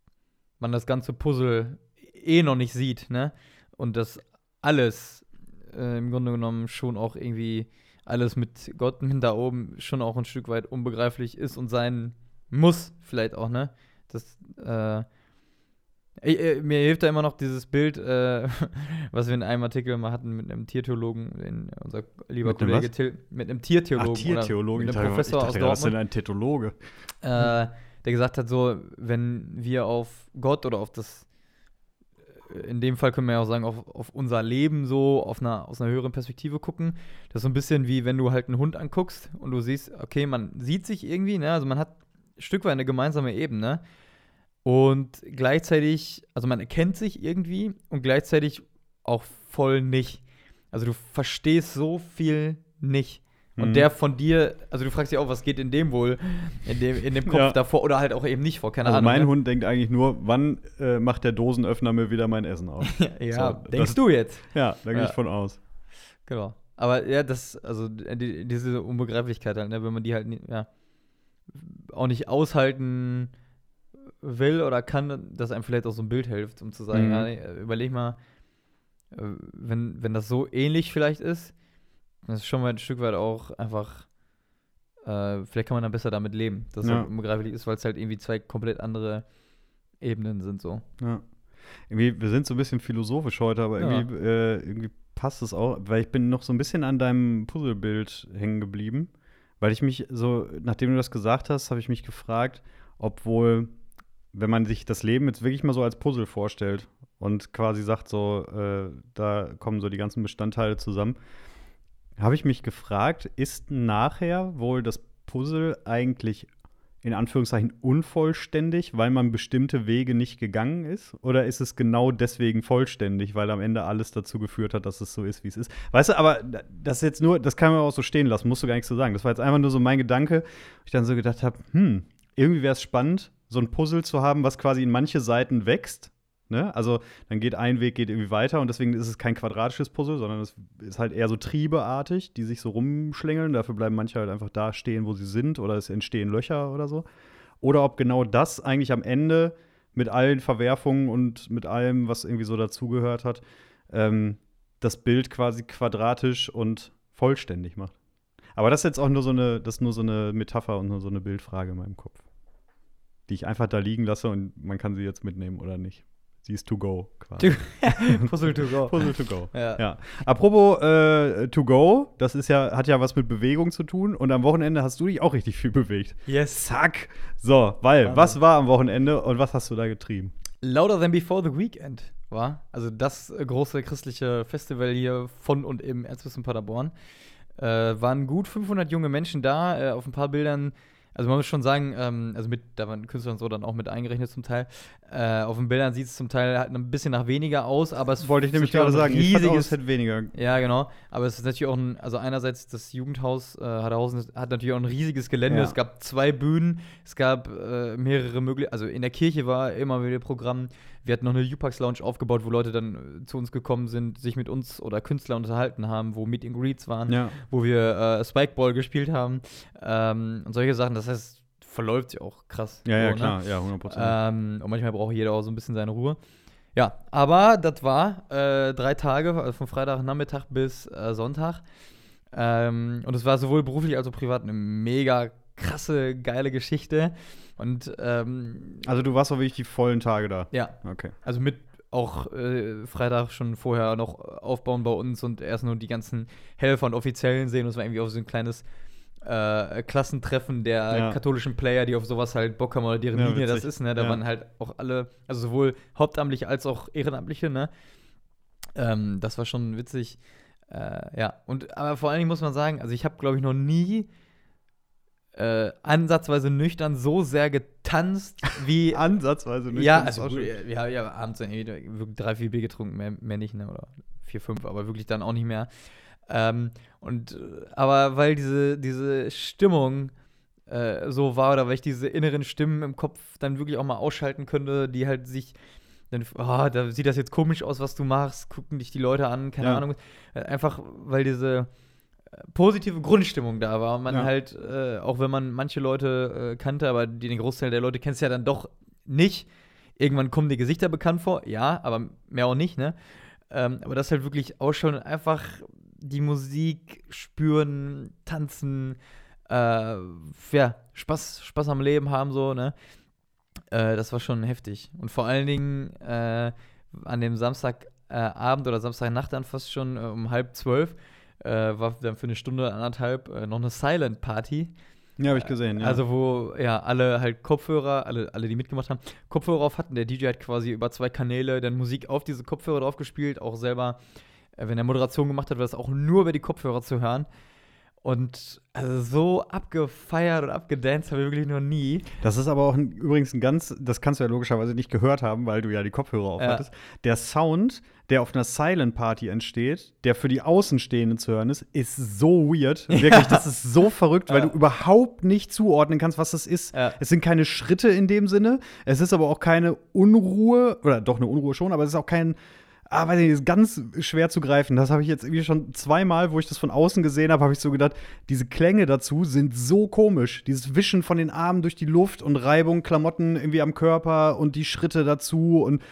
man das ganze Puzzle eh noch nicht sieht, ne? Und dass alles äh, im Grunde genommen schon auch irgendwie alles mit Gott da oben schon auch ein Stück weit unbegreiflich ist und sein muss, vielleicht auch, ne? Das, äh, ich, äh, mir hilft da immer noch dieses Bild, äh, was wir in einem Artikel mal hatten mit einem Tiertheologen, den, unser lieber Mit Kollege? Till, mit einem Tiertheologen. Ach, Tiertheologen. Ich mit einem dachte, Professor ich aus dachte gerade, das ist Dortmund ein Tetologe. äh, der gesagt hat, so, wenn wir auf Gott oder auf das, äh, in dem Fall können wir ja auch sagen, auf, auf unser Leben so auf einer, aus einer höheren Perspektive gucken. Das ist so ein bisschen wie, wenn du halt einen Hund anguckst und du siehst, okay, man sieht sich irgendwie, ne? Also man hat ein Stück weit eine gemeinsame Ebene. Und gleichzeitig, also man erkennt sich irgendwie und gleichzeitig auch voll nicht. Also du verstehst so viel nicht. Und Mhm. der von dir, also du fragst dich auch, was geht in dem wohl, in dem, in dem Kopf Ja. davor oder halt auch eben nicht vor, keine Also Ahnung. mein ne? Hund denkt eigentlich nur, wann äh, macht der Dosenöffner mir wieder mein Essen auf? ja, So, denkst das- du jetzt. ja, da gehe Ja. ich von aus. Genau. Aber ja, das, also die, diese Unbegreiflichkeit halt, ne, wenn man die halt ja, auch nicht aushalten will oder kann, dass einem vielleicht auch so ein Bild hilft, um zu sagen, Mhm. ja, nee, überleg mal, äh, wenn, wenn das so ähnlich vielleicht ist, dann ist schon mal ein Stück weit auch einfach, äh, vielleicht kann man dann besser damit leben, dass es Ja. halt unbegreiflich ist, weil es halt irgendwie zwei komplett andere Ebenen sind so. Ja. Irgendwie, wir sind so ein bisschen philosophisch heute, aber Ja. irgendwie, äh, irgendwie passt es auch, weil ich bin noch so ein bisschen an deinem Puzzlebild hängen geblieben, weil ich mich so, nachdem du das gesagt hast, habe ich mich gefragt, ob wohl, wenn man sich das Leben jetzt wirklich mal so als Puzzle vorstellt und quasi sagt so, äh, da kommen so die ganzen Bestandteile zusammen, habe ich mich gefragt, ist nachher wohl das Puzzle eigentlich in Anführungszeichen unvollständig, weil man bestimmte Wege nicht gegangen ist? Oder ist es genau deswegen vollständig, weil am Ende alles dazu geführt hat, dass es so ist, wie es ist? Weißt du, aber das ist jetzt nur, das kann man auch so stehen lassen, musst du gar nichts so sagen. Das war jetzt einfach nur so mein Gedanke, wo ich dann so gedacht habe, hm, irgendwie wäre es spannend, so ein Puzzle zu haben, was quasi in manche Seiten wächst. Ne? Also dann geht ein Weg geht irgendwie weiter und deswegen ist es kein quadratisches Puzzle, sondern es ist halt eher so triebeartig, die sich so rumschlängeln. Dafür bleiben manche halt einfach da stehen, wo sie sind oder es entstehen Löcher oder so. Oder ob genau das eigentlich am Ende mit allen Verwerfungen und mit allem, was irgendwie so dazugehört hat, ähm, das Bild quasi quadratisch und vollständig macht. Aber das ist jetzt auch nur so eine, das nur so eine Metapher und nur so eine Bildfrage in meinem Kopf. Die ich einfach da liegen lasse und man kann sie jetzt mitnehmen oder nicht. Sie ist to go quasi. Puzzle to go. Puzzle to go. Ja. ja. Apropos äh, to go, das ist ja, hat ja was mit Bewegung zu tun und am Wochenende hast du dich auch richtig viel bewegt. Yes. Zack. So, weil, Wahnsinn. was war am Wochenende und was hast du da getrieben? Louder Than Before the Weekend war. Also das äh, große christliche Festival hier von und im Erzbistum Paderborn. Äh, waren gut 500 junge Menschen da. Äh, auf ein paar Bildern, also man muss schon sagen, ähm, also mit, da waren Künstler und so dann auch mit eingerechnet zum Teil. Äh, auf den Bildern sieht es zum Teil halt ein bisschen nach weniger aus, aber es Wollte ich nämlich gerade sagen. Riesiges es hätte weniger. Ja, genau. Aber es ist natürlich auch ein, also einerseits das Jugendhaus äh, Haderhausen hat natürlich auch ein riesiges Gelände. Ja. Es gab zwei Bühnen, es gab äh, mehrere Möglichkeiten. Also in der Kirche war immer wieder Programm. Wir hatten noch eine Upax Lounge aufgebaut, wo Leute dann äh, zu uns gekommen sind, sich mit uns oder Künstlern unterhalten haben, wo Meet and Greets waren, Ja. wo wir äh, Spikeball gespielt haben ähm, und solche Sachen. Das heißt, verläuft sich auch krass. Ja, ja, so, ne? klar, ja, 100 Prozent. Ähm, und manchmal braucht jeder auch so ein bisschen seine Ruhe. Ja, aber das war äh, drei Tage, also von Freitagnachmittag bis äh, Sonntag. Ähm, und es war sowohl beruflich als auch privat eine mega krasse, geile Geschichte. Und ähm, also du warst auch wirklich die vollen Tage da. ja, Okay. also mit auch äh, Freitag schon vorher noch aufbauen bei uns und erst nur die ganzen Helfer und Offiziellen sehen. Und es war irgendwie auch so ein kleines äh, Klassentreffen der Ja. katholischen Player, die auf sowas halt Bock haben oder deren Ja, Linie das ist. Ne? Da Ja. waren halt auch alle, also sowohl Hauptamtliche als auch Ehrenamtliche. Ne? Ähm, das war schon witzig. Äh, ja, und aber vor allen Dingen muss man sagen, also ich habe, glaube ich, noch nie äh, ansatzweise nüchtern so sehr getanzt wie Ansatzweise nicht. ja, also gut, ja, ja, abends drei, vier Bier getrunken, mehr, mehr nicht, ne? Oder vier, fünf, aber wirklich dann auch nicht mehr. Ähm, und aber weil diese, diese Stimmung äh, so war, oder weil ich diese inneren Stimmen im Kopf dann wirklich auch mal ausschalten könnte, die halt sich dann, ah, da sieht das jetzt komisch aus, was du machst, gucken dich die Leute an, keine Ja. Ahnung. Äh, Einfach, weil diese äh, positive Grundstimmung da war und man Ja. halt, äh, auch wenn man manche Leute äh, kannte, aber die, den Großteil der Leute kennst du ja dann doch nicht. Irgendwann kommen die Gesichter bekannt vor, ja, aber mehr auch nicht, ne? Ähm, aber das halt wirklich ausschauen und einfach die Musik spüren, tanzen, äh, ja, Spaß, Spaß am Leben haben, so, ne? Äh, das war schon heftig. Und vor allen Dingen äh, an dem Samstagabend äh, oder Samstagnacht dann fast schon äh, um halb zwölf äh, war dann für eine Stunde, anderthalb noch eine Silent Party. Ja, habe ich gesehen. Ja. Also wo ja alle halt Kopfhörer, alle, alle, die mitgemacht haben, Kopfhörer auf hatten. Der DJ hat quasi über zwei Kanäle dann Musik auf diese Kopfhörer drauf gespielt, auch selber, wenn er Moderation gemacht hat, war das auch nur über die Kopfhörer zu hören. Und also so abgefeiert und abgedanced habe ich wirklich noch nie. Das ist aber auch ein, übrigens ein ganz, das kannst du ja logischerweise nicht gehört haben, weil du ja die Kopfhörer auf Ja. Der Sound, der auf einer Silent Party entsteht, der für die Außenstehenden zu hören ist, ist so weird. Wirklich, das ist so verrückt, weil Ja. du überhaupt nicht zuordnen kannst, was das ist. Ja. Es sind keine Schritte in dem Sinne. Es ist aber auch keine Unruhe, oder doch eine Unruhe schon, aber es ist auch kein. Ah, weiß nicht, ist ganz schwer zu greifen. Das habe ich jetzt irgendwie schon zweimal, wo ich das von außen gesehen habe, habe ich so gedacht, diese Klänge dazu sind so komisch. Dieses Wischen von den Armen durch die Luft und Reibung, Klamotten irgendwie am Körper und die Schritte dazu und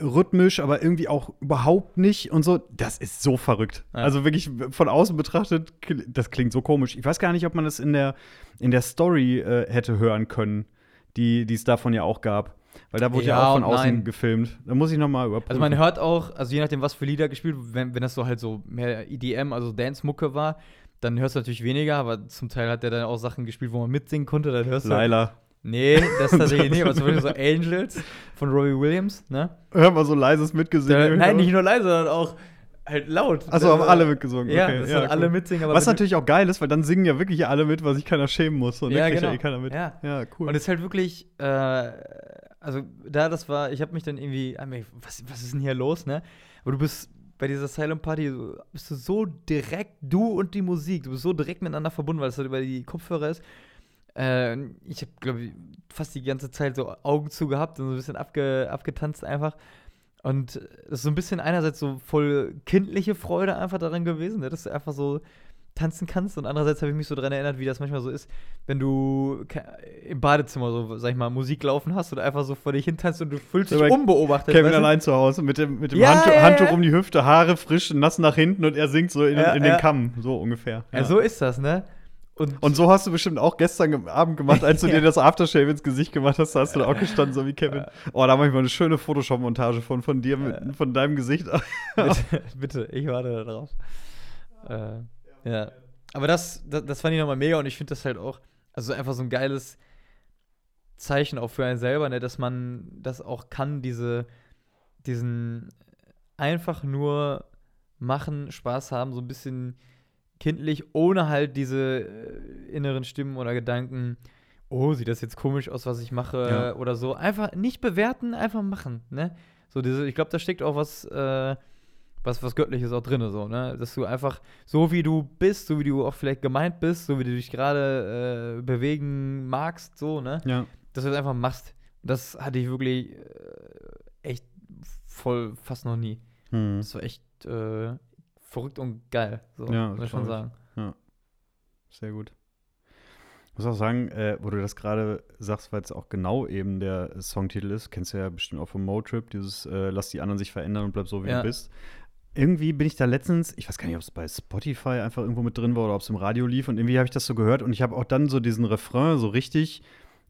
rhythmisch, aber irgendwie auch überhaupt nicht und so. Das ist so verrückt. Ja. Also wirklich von außen betrachtet, das klingt so komisch. Ich weiß gar nicht, ob man das in der, in der Story äh, hätte hören können, die die es davon ja auch gab. Weil da wurde ja, Ja auch von außen nein. gefilmt. Da muss ich noch mal überprüfen. Also man hört auch, also je nachdem, was für Lieder gespielt, wenn, wenn das so halt so mehr EDM, also Dance-Mucke war, dann hörst du natürlich weniger, aber zum Teil hat der dann auch Sachen gespielt, wo man mitsingen konnte, dann hörst du. Laila. Nee, das tatsächlich nicht, aber zum Beispiel so Angels von Robbie Williams, ne? Hör mal so leises mitgesungen. nein, nicht nur leise, sondern auch halt laut. Achso, haben alle mitgesungen. Ja, okay. das sollen alle cool. mitsingen. Was natürlich auch geil ist, weil dann singen ja wirklich alle mit, weil sich keiner schämen muss. Und Ja, dann kriegt genau. ja eh keiner mit. Ja. ja cool. Und es ist halt wirklich, äh, also da das war, ich habe mich dann irgendwie, ah, was, was ist denn hier los, ne? Aber du bist bei dieser Silent Party, bist du so direkt, du und die Musik, du bist so direkt miteinander verbunden, weil es halt über die Kopfhörer ist. Äh, ich habe, glaube ich, fast die ganze Zeit so Augen zu gehabt und so ein bisschen abge, abgetanzt einfach. Und es ist so ein bisschen einerseits so voll kindliche Freude einfach daran gewesen, ne? dass du einfach so tanzen kannst. Und andererseits habe ich mich so daran erinnert, wie das manchmal so ist, wenn du im Badezimmer so, sag ich mal, Musik laufen hast und einfach so vor dich hin tanzt und du fühlst dich unbeobachtet. Kevin weißt du? allein zu Hause mit dem, mit dem Ja, Handtuch, ja, ja. Handtuch um die Hüfte, Haare frisch, nass nach hinten und er singt so in, in den Kamm. So ungefähr. Ja, so ist das, ne? Und, Und so hast du bestimmt auch gestern ge- Abend gemacht, als du dir das Aftershave ins Gesicht gemacht hast, da hast du da auch gestanden, so wie Kevin. Oh, da mache ich mal eine schöne Photoshop-Montage von, von dir, mit, von deinem Gesicht. bitte, bitte, ich warte darauf. Äh, ja. Aber das, das, das fand ich nochmal mega und ich finde das halt auch, also einfach so ein geiles Zeichen auch für einen selber, ne, dass man das auch kann, diese, diesen einfach nur machen, Spaß haben, so ein bisschen kindlich, ohne halt diese äh, inneren Stimmen oder Gedanken, oh, sieht das jetzt komisch aus, was ich mache Ja. oder so. Einfach nicht bewerten, einfach machen, ne? So diese, ich glaube, da steckt auch was, äh, was, was Göttliches auch drin, so, ne? Dass du einfach, so wie du bist, so wie du auch vielleicht gemeint bist, so wie du dich gerade äh, bewegen magst, so, ne? ja. Dass du das einfach machst. Das hatte ich wirklich äh, echt voll fast noch nie. Hm. Das war echt äh, verrückt und geil, so, Ja, muss ich schon sagen. Sehr gut. Ich muss auch sagen, äh, wo du das gerade sagst, weil es auch genau eben der Songtitel ist, kennst du ja bestimmt auch vom Motrip, dieses äh, Lass die anderen sich verändern und bleib so, wie Ja. du bist. Irgendwie bin ich da letztens, ich weiß gar nicht, ob es bei Spotify einfach irgendwo mit drin war oder ob es im Radio lief und irgendwie habe ich das so gehört und ich habe auch dann so diesen Refrain so richtig,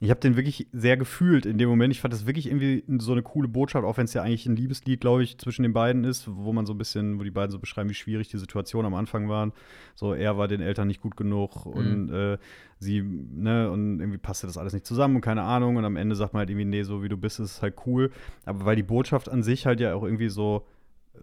ich habe den wirklich sehr gefühlt in dem Moment. Ich fand das wirklich irgendwie so eine coole Botschaft, auch wenn es ja eigentlich ein Liebeslied, glaube ich, zwischen den beiden ist, wo man so ein bisschen, wo die beiden so beschreiben, wie schwierig die Situation am Anfang waren. So, er war den Eltern nicht gut genug und äh, sie, ne, und irgendwie passte das alles nicht zusammen und keine Ahnung. Und am Ende sagt man halt irgendwie, nee, so wie du bist, ist halt cool. Aber weil die Botschaft an sich halt ja auch irgendwie so,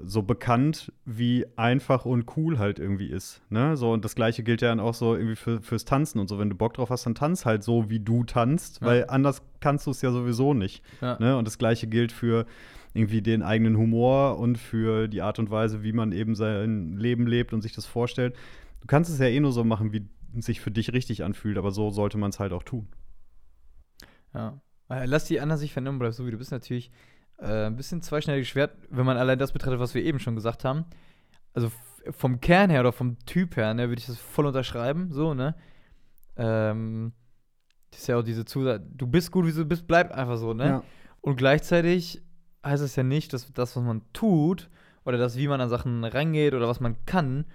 so bekannt, wie einfach und cool halt irgendwie ist. Ne? So, und das gleiche gilt ja dann auch so irgendwie für, fürs Tanzen und so. Wenn du Bock drauf hast, dann tanz halt so, wie du tanzt, Ja. weil anders kannst du es ja sowieso nicht. Ja. Ne? Und das gleiche gilt für irgendwie den eigenen Humor und für die Art und Weise, wie man eben sein Leben lebt und sich das vorstellt. Du kannst es ja eh nur so machen, wie es sich für dich richtig anfühlt, aber so sollte man es halt auch tun. Ja. Äh, Lass die anderen sich verändern, bleib so wie du bist natürlich äh, ein bisschen zweischneidiges Schwert, wenn man allein das betrachtet, was wir eben schon gesagt haben. Also vom Kern her oder vom Typ her, ne, würde ich das voll unterschreiben, so, ne? Ähm, das ist ja auch diese Zusage, du bist gut, wie du bist, bleib einfach so, ne? Und gleichzeitig heißt es ja nicht, dass das, was man tut, oder das, wie man an Sachen rangeht oder was man kann,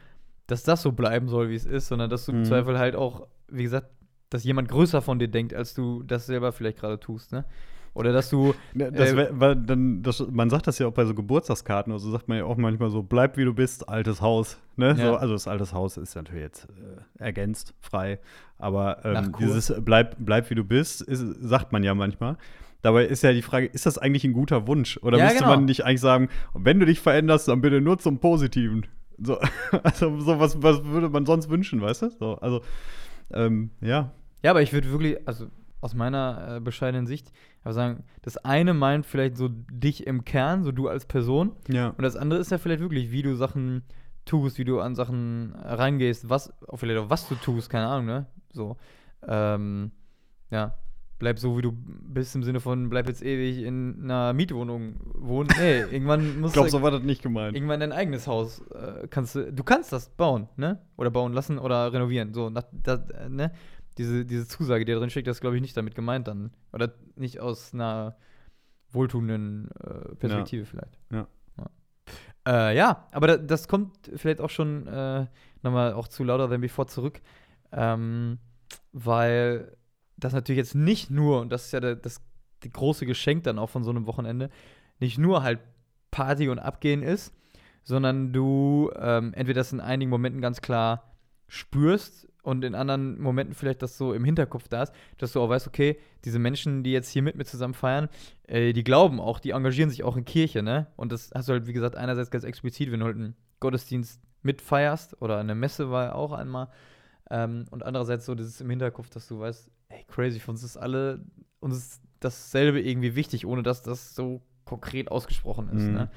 dass das so bleiben soll, wie es ist, sondern dass du im Mhm. Zweifel halt auch, wie gesagt, dass jemand größer von dir denkt, als du das selber vielleicht gerade tust, ne? Oder dass du, Ne, Das Äh, wär, weil dann, das, man sagt das ja auch bei so Geburtstagskarten, also sagt man ja auch manchmal so, bleib wie du bist, altes Haus. Ne? Ja. So, also das altes Haus ist natürlich jetzt äh, ergänzt, frei. Aber ähm, dieses bleib, bleib wie du bist, ist, sagt man ja manchmal. Dabei ist ja die Frage, ist das eigentlich ein guter Wunsch? Oder Ja, müsste genau. man nicht eigentlich sagen, wenn du dich veränderst, dann bitte nur zum Positiven? So, also so was, was würde man sonst wünschen, weißt du? So, also, ähm, ja. ja, aber ich würde wirklich, also aus meiner äh, bescheidenen Sicht, aber sagen, das eine meint vielleicht so dich im Kern, so du als Person, Ja. Und das andere ist ja vielleicht wirklich, wie du Sachen tust, wie du an Sachen rangehst, was, auch vielleicht auch was du tust, keine Ahnung, ne? So. Ähm, ja. Bleib so, wie du bist, im Sinne von, bleib jetzt ewig in einer Mietwohnung wohnen. Nee, irgendwann Ich musst glaube, du so war das nicht gemeint. irgendwann dein eigenes Haus äh, kannst du, du kannst das bauen, ne? Oder bauen lassen oder renovieren. So, das, das, ne? Diese, diese Zusage, die da drin steckt, das glaube ich nicht damit gemeint dann. Oder nicht aus einer wohltuenden äh, Perspektive vielleicht. Ja. Ja, äh, ja aber da, das kommt vielleicht auch schon äh, nochmal auch zu Louder Than Before zurück. Ähm, weil das natürlich jetzt nicht nur, und das ist ja der, das die große Geschenk dann auch von so einem Wochenende, nicht nur halt Party und Abgehen ist, sondern du ähm, entweder das in einigen Momenten ganz klar spürst, und in anderen Momenten vielleicht das so im Hinterkopf da ist, dass du auch weißt, okay, diese Menschen, die jetzt hier mit mir zusammen feiern, äh, die glauben auch, die engagieren sich auch in Kirche, ne? Und das hast du halt, wie gesagt, einerseits ganz explizit, wenn du halt einen Gottesdienst mitfeierst oder eine Messe war auch einmal. Ähm, und andererseits so dieses im Hinterkopf, dass du weißt, ey, crazy, für uns ist alle, uns ist dasselbe irgendwie wichtig, ohne dass das so konkret ausgesprochen ist, Mhm. ne?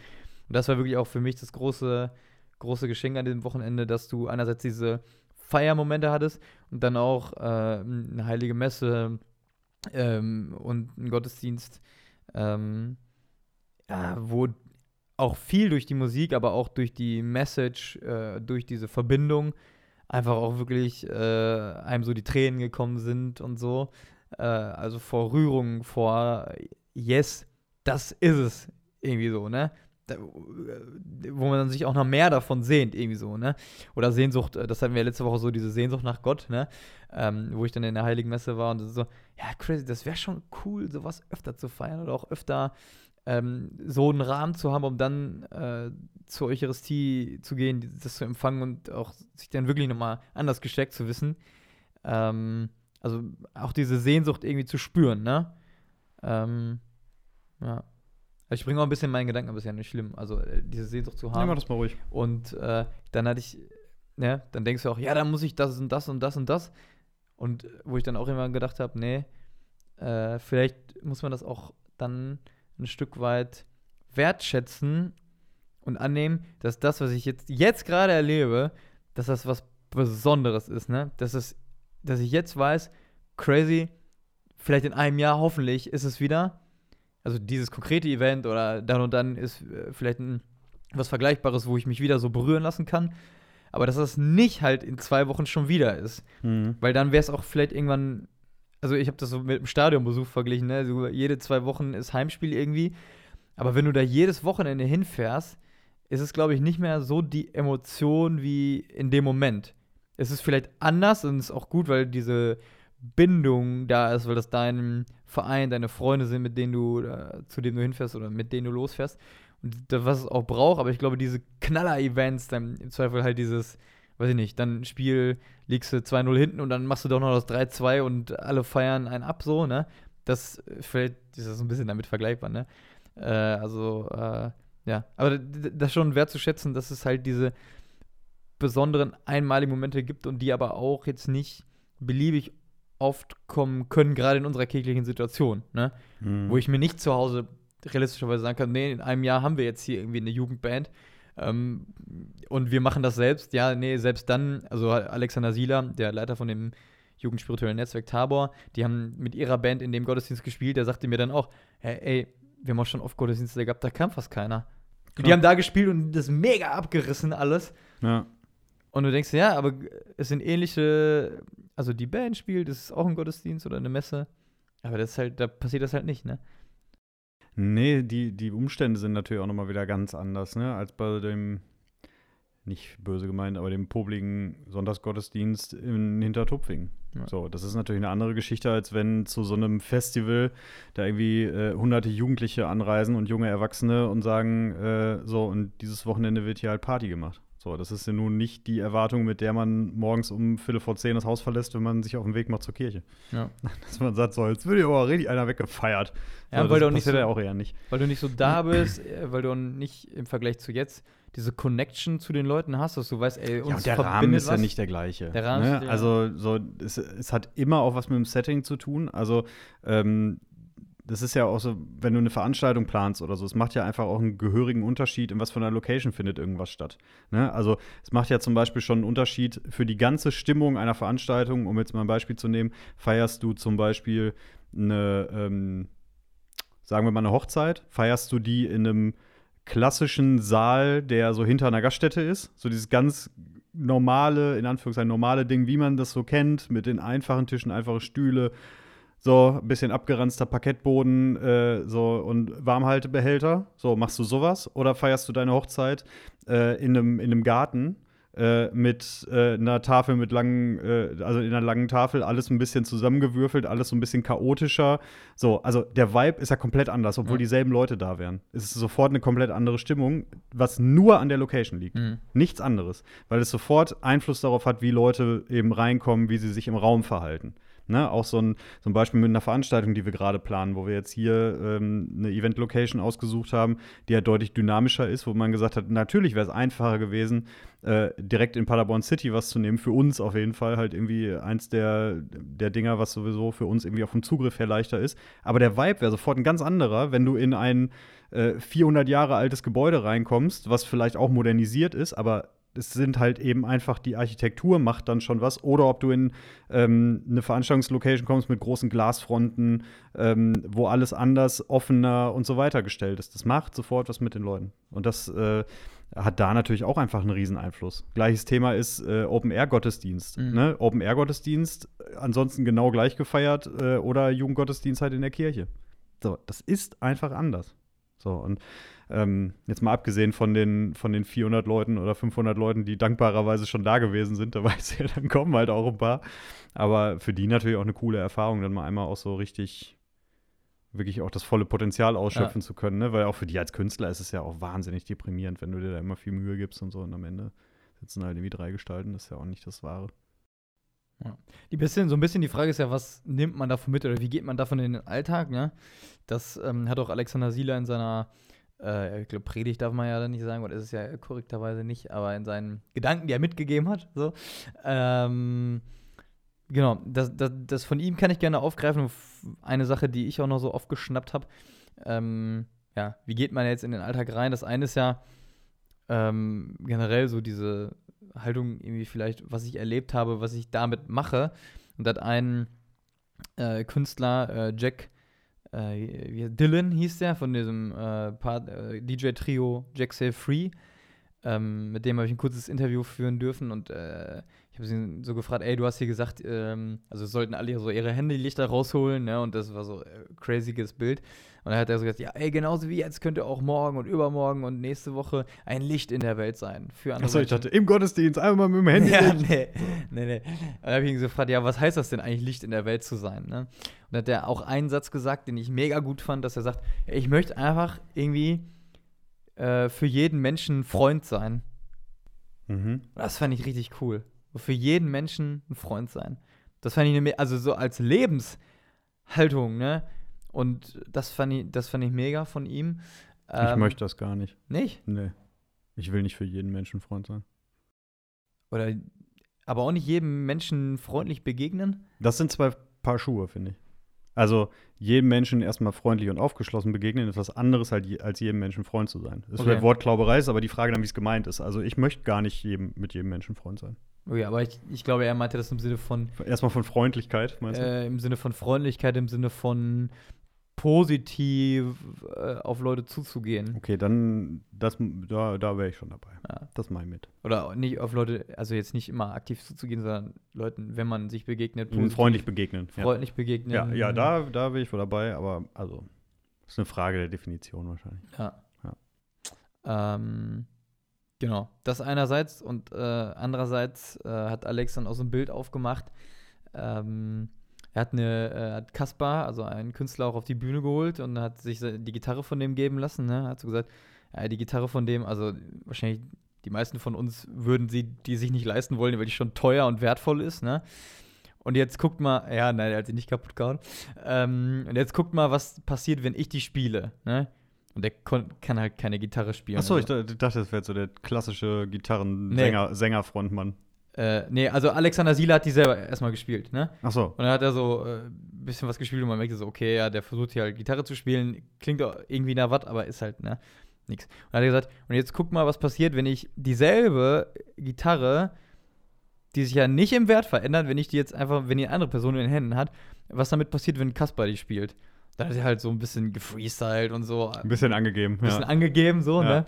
Und das war wirklich auch für mich das große, große Geschenk an diesem Wochenende, dass du einerseits diese Feiermomente hattest und dann auch äh, eine heilige Messe ähm, und einen Gottesdienst, ähm, ja, wo auch viel durch die Musik, aber auch durch die Message, äh, durch diese Verbindung einfach auch wirklich äh, einem so die Tränen gekommen sind und so. Äh, also vor Rührung, vor Yes, das ist es irgendwie so, ne? Da, wo man sich auch noch mehr davon sehnt, irgendwie so, ne? Oder Sehnsucht, äh, das hatten wir letzte Woche so, diese Sehnsucht nach Gott, ne? Ähm, wo ich dann in der Heiligen Messe war und so, ja, crazy, das wäre schon cool, sowas öfter zu feiern oder auch öfter ähm, so einen Rahmen zu haben, um dann äh, zur Eucharistie zu gehen, das zu empfangen und auch sich dann wirklich nochmal anders gesteckt zu wissen. Ähm, also auch diese Sehnsucht irgendwie zu spüren, ne? Ähm, ja. Ich bringe auch ein bisschen meinen Gedanken, aber ist ja nicht schlimm. Also äh, diese Sehnsucht zu haben. mach das mal ruhig. Und äh, dann hatte ich, ne, dann denkst du auch, ja, dann muss ich das und das und das und das. Und äh, wo ich dann auch immer gedacht habe, nee, äh, vielleicht muss man das auch dann ein Stück weit wertschätzen und annehmen, dass das, was ich jetzt, jetzt gerade erlebe, dass das was Besonderes ist, ne? Dass es, dass ich jetzt weiß, crazy, vielleicht in einem Jahr hoffentlich ist es wieder, also dieses konkrete Event oder dann und dann ist äh, vielleicht ein was Vergleichbares, wo ich mich wieder so berühren lassen kann. Aber dass das nicht halt in zwei Wochen schon wieder ist. Mhm. Weil dann wäre es auch vielleicht irgendwann, also ich habe das so mit dem Stadionbesuch verglichen, ne? So jede zwei Wochen ist Heimspiel irgendwie. Aber wenn du da jedes Wochenende hinfährst, ist es, glaube ich, nicht mehr so die Emotion wie in dem Moment. Es ist vielleicht anders und ist auch gut, weil diese Bindung da ist, weil das dein Verein, deine Freunde sind, mit denen du, äh, zu denen du hinfährst oder mit denen du losfährst. Und da, was es auch braucht, aber ich glaube, diese Knaller-Events, dann im Zweifel halt dieses, weiß ich nicht, dann Spiel, liegst du 2-0 hinten und dann machst du doch noch das 3-2 und alle feiern einen ab, so, ne? Das, vielleicht ist das ein bisschen damit vergleichbar, ne? Äh, also, äh, ja. Aber das schon wertzuschätzen, dass es halt diese besonderen einmaligen Momente gibt und die aber auch jetzt nicht beliebig oft kommen können, gerade in unserer kirchlichen Situation, ne? Mhm. Wo ich mir nicht zu Hause realistischerweise sagen kann, nee, in einem Jahr haben wir jetzt hier irgendwie eine Jugendband ähm, und wir machen das selbst. Ja, nee, selbst dann, also Alexander Sieler, der Leiter von dem Jugendspirituellen Netzwerk Tabor, die haben mit ihrer Band in dem Gottesdienst gespielt, der sagte mir dann auch, hey, ey, wir haben auch schon oft Gottesdienste gehabt, da kam fast keiner. Die Klar. haben da gespielt und das mega abgerissen alles. Ja. Und du denkst, ja, aber es sind ähnliche, also die Band spielt, das ist auch ein Gottesdienst oder eine Messe. Aber das ist halt, da passiert das halt nicht, ne? Nee, die, die Umstände sind natürlich auch nochmal wieder ganz anders, ne? Als bei dem, nicht böse gemeint, aber dem popligen Sonntagsgottesdienst in Hintertupfing. Ja. So, das ist natürlich eine andere Geschichte, als wenn zu so einem Festival da irgendwie äh, hunderte Jugendliche anreisen und junge Erwachsene und sagen, äh, so, und dieses Wochenende wird hier halt Party gemacht. So, das ist ja nun nicht die Erwartung, mit der man morgens um Viertel vor zehn das Haus verlässt, wenn man sich auf den Weg macht zur Kirche. Ja. Dass man sagt, so, jetzt wird hier aber richtig einer weggefeiert. Ja, so, weil du auch nicht so- ja auch eher nicht. Weil du nicht so da bist, äh, weil du nicht im Vergleich zu jetzt diese Connection zu den Leuten hast, dass du weißt, ey, uns Ja, und der Rahmen ist ja was. nicht der gleiche. Der Rahmen ne? ist der- Also, so, es, es hat immer auch was mit dem Setting zu tun. Also, ähm, das ist ja auch so, wenn du eine Veranstaltung planst oder so, es macht ja einfach auch einen gehörigen Unterschied, in was für einer Location findet irgendwas statt. Ne? Also, es macht ja zum Beispiel schon einen Unterschied für die ganze Stimmung einer Veranstaltung, um jetzt mal ein Beispiel zu nehmen, feierst du zum Beispiel eine, ähm, sagen wir mal, eine Hochzeit, feierst du die in einem klassischen Saal, der so hinter einer Gaststätte ist. So dieses ganz normale, in Anführungszeichen normale Ding, wie man das so kennt, mit den einfachen Tischen, einfache Stühle, so ein bisschen abgeranzter Parkettboden, äh, so und Warmhaltebehälter. So, machst du sowas? Oder feierst du deine Hochzeit äh, in, einem, in einem Garten? äh, mit äh, einer Tafel mit langen, äh, also in einer langen Tafel, alles ein bisschen zusammengewürfelt, alles so ein bisschen chaotischer. So, also der Vibe ist ja komplett anders, obwohl Ja. dieselben Leute da wären. Es ist sofort eine komplett andere Stimmung, was nur an der Location liegt. Mhm. Nichts anderes. Weil es sofort Einfluss darauf hat, wie Leute eben reinkommen, wie sie sich im Raum verhalten. Ne? Auch so ein, so ein Beispiel mit einer Veranstaltung, die wir gerade planen, wo wir jetzt hier ähm, eine Event-Location ausgesucht haben, die ja deutlich dynamischer ist, wo man gesagt hat, natürlich wäre es einfacher gewesen, äh, direkt in Paderborn City was zu nehmen. Für uns auf jeden Fall halt irgendwie eins der, der Dinger, was sowieso für uns irgendwie auch vom Zugriff her leichter ist. Aber der Vibe wäre sofort ein ganz anderer, wenn du in ein äh, 400 Jahre altes Gebäude reinkommst, was vielleicht auch modernisiert ist, aber es sind halt eben einfach die Architektur macht dann schon was. Oder ob du in ähm, eine Veranstaltungslocation kommst mit großen Glasfronten, ähm, wo alles anders, offener und so weiter gestellt ist. Das macht sofort was mit den Leuten. Und das äh, hat da natürlich auch einfach einen riesen Einfluss. Gleiches Thema ist äh, Open-Air-Gottesdienst. Mhm. Ne? Open-Air-Gottesdienst, ansonsten genau gleich gefeiert äh, oder Jugendgottesdienst halt in der Kirche. So, das ist einfach anders. So, und ähm, jetzt mal abgesehen von den, von den 400 Leuten oder 500 Leuten, die dankbarerweise schon da gewesen sind, da weiß ja, dann kommen halt auch ein paar. Aber für die natürlich auch eine coole Erfahrung, dann mal einmal auch so richtig, wirklich auch das volle Potenzial ausschöpfen zu können, ne? Weil auch für die als Künstler ist es ja auch wahnsinnig deprimierend, wenn du dir da immer viel Mühe gibst und so und am Ende sitzen halt irgendwie drei Gestalten, das ist ja auch nicht das Wahre. Die bisschen, so ein bisschen die Frage ist ja, was nimmt man davon mit oder wie geht man davon in den Alltag, ne? Das ähm, hat auch Alexander Sieler in seiner, äh, ich glaube, Predigt darf man ja dann nicht sagen, oder ist es ja korrekterweise nicht, aber in seinen Gedanken, die er mitgegeben hat, so. Ähm, genau, das, das, das von ihm kann ich gerne aufgreifen. Eine Sache, die ich auch noch so oft geschnappt habe. Ähm, ja, wie geht man jetzt in den Alltag rein? Das eine ist ja ähm, generell so diese Haltung, irgendwie vielleicht, was ich erlebt habe, was ich damit mache. Und da hat ein äh, Künstler, äh, Jack äh, Dylan hieß der, von diesem äh, äh, DJ-Trio Jack Save Free. Ähm, mit dem habe ich ein kurzes Interview führen dürfen und äh, ich habe ihn so gefragt, ey, du hast hier gesagt, ähm, also sollten alle so ihre Handylichter rausholen, ne? Und das war so äh, crazyes Bild. Und dann hat er so gesagt, ja, ey, genauso wie jetzt könnte auch morgen und übermorgen und nächste Woche ein Licht in der Welt sein für andere Achso, ich dachte, im Gottesdienst, einmal mit dem Handy. Ja, nee, nee, nee. Und dann habe ich ihn gefragt, ja, was heißt das denn eigentlich, Licht in der Welt zu sein? Ne? Und dann hat er auch einen Satz gesagt, den ich mega gut fand, dass er sagt, ich möchte einfach irgendwie äh, für jeden Menschen Freund sein. Mhm. Das fand ich richtig cool. Für jeden Menschen ein Freund sein. Das fand ich, ne, me- also so als Lebenshaltung, ne? Und das fand ich, das fand ich mega von ihm. Ich Ähm, möchte das gar nicht. Nicht? Nee. Ich will nicht für jeden Menschen Freund sein. Oder aber auch nicht jedem Menschen freundlich begegnen? Das sind zwei Paar Schuhe, finde ich. Also jedem Menschen erstmal freundlich und aufgeschlossen begegnen, ist was anderes halt als jedem Menschen Freund zu sein. Das ist Okay. vielleicht Wortklauberei, ist aber die Frage dann, wie es gemeint ist. Also ich möchte gar nicht jedem, mit jedem Menschen Freund sein. Okay, aber ich, ich glaube, er meinte das im Sinne von Erstmal von Freundlichkeit, meinst du? äh, im Sinne von Freundlichkeit, im Sinne von positiv äh, auf Leute zuzugehen. Okay, dann das, da, da wäre ich schon dabei. Ja. Das mache ich mit. Oder nicht auf Leute, also jetzt nicht immer aktiv zuzugehen, sondern Leuten, wenn man sich begegnet, Und freundlich begegnen. Ja, freundlich begegnen. ja, ja da, da bin ich wohl dabei, aber also, ist eine Frage der Definition wahrscheinlich. Ja. Ja. Ähm, genau. Das einerseits und äh, andererseits äh, hat Alex dann auch so ein Bild aufgemacht. Ähm, er hat eine, äh, hat Kaspar, also einen Künstler, auch auf die Bühne geholt und hat sich die Gitarre von dem geben lassen. Ne? Hat so gesagt, ja, die Gitarre von dem, also wahrscheinlich die meisten von uns würden sie die sich nicht leisten wollen, weil die schon teuer und wertvoll ist. Ne? Und jetzt guckt mal, ja, nein, er hat sie nicht kaputt gehauen. Ähm, und jetzt guckt mal, was passiert, wenn ich die spiele. Ne? Und der kann halt keine Gitarre spielen. Achso, ich also, da- dachte, das wäre so der klassische Nee. Äh, nee, also Alexander Sieler hat die selber erstmal gespielt, ne? Achso, Und dann hat er so ein äh, bisschen was gespielt und man merkte so, okay, ja, der versucht hier halt Gitarre zu spielen, klingt auch irgendwie nach was, aber ist halt, ne, nix. Und dann hat er gesagt, und jetzt guck mal, was passiert, wenn ich dieselbe Gitarre, die sich ja nicht im Wert verändert, wenn ich die jetzt einfach, wenn die eine andere Person in den Händen hat, was damit passiert, wenn Kaspar die spielt. Dann hat er halt so ein bisschen gefreestylt und so, ein bisschen angegeben. ein bisschen ja. angegeben, so, Ja. ne?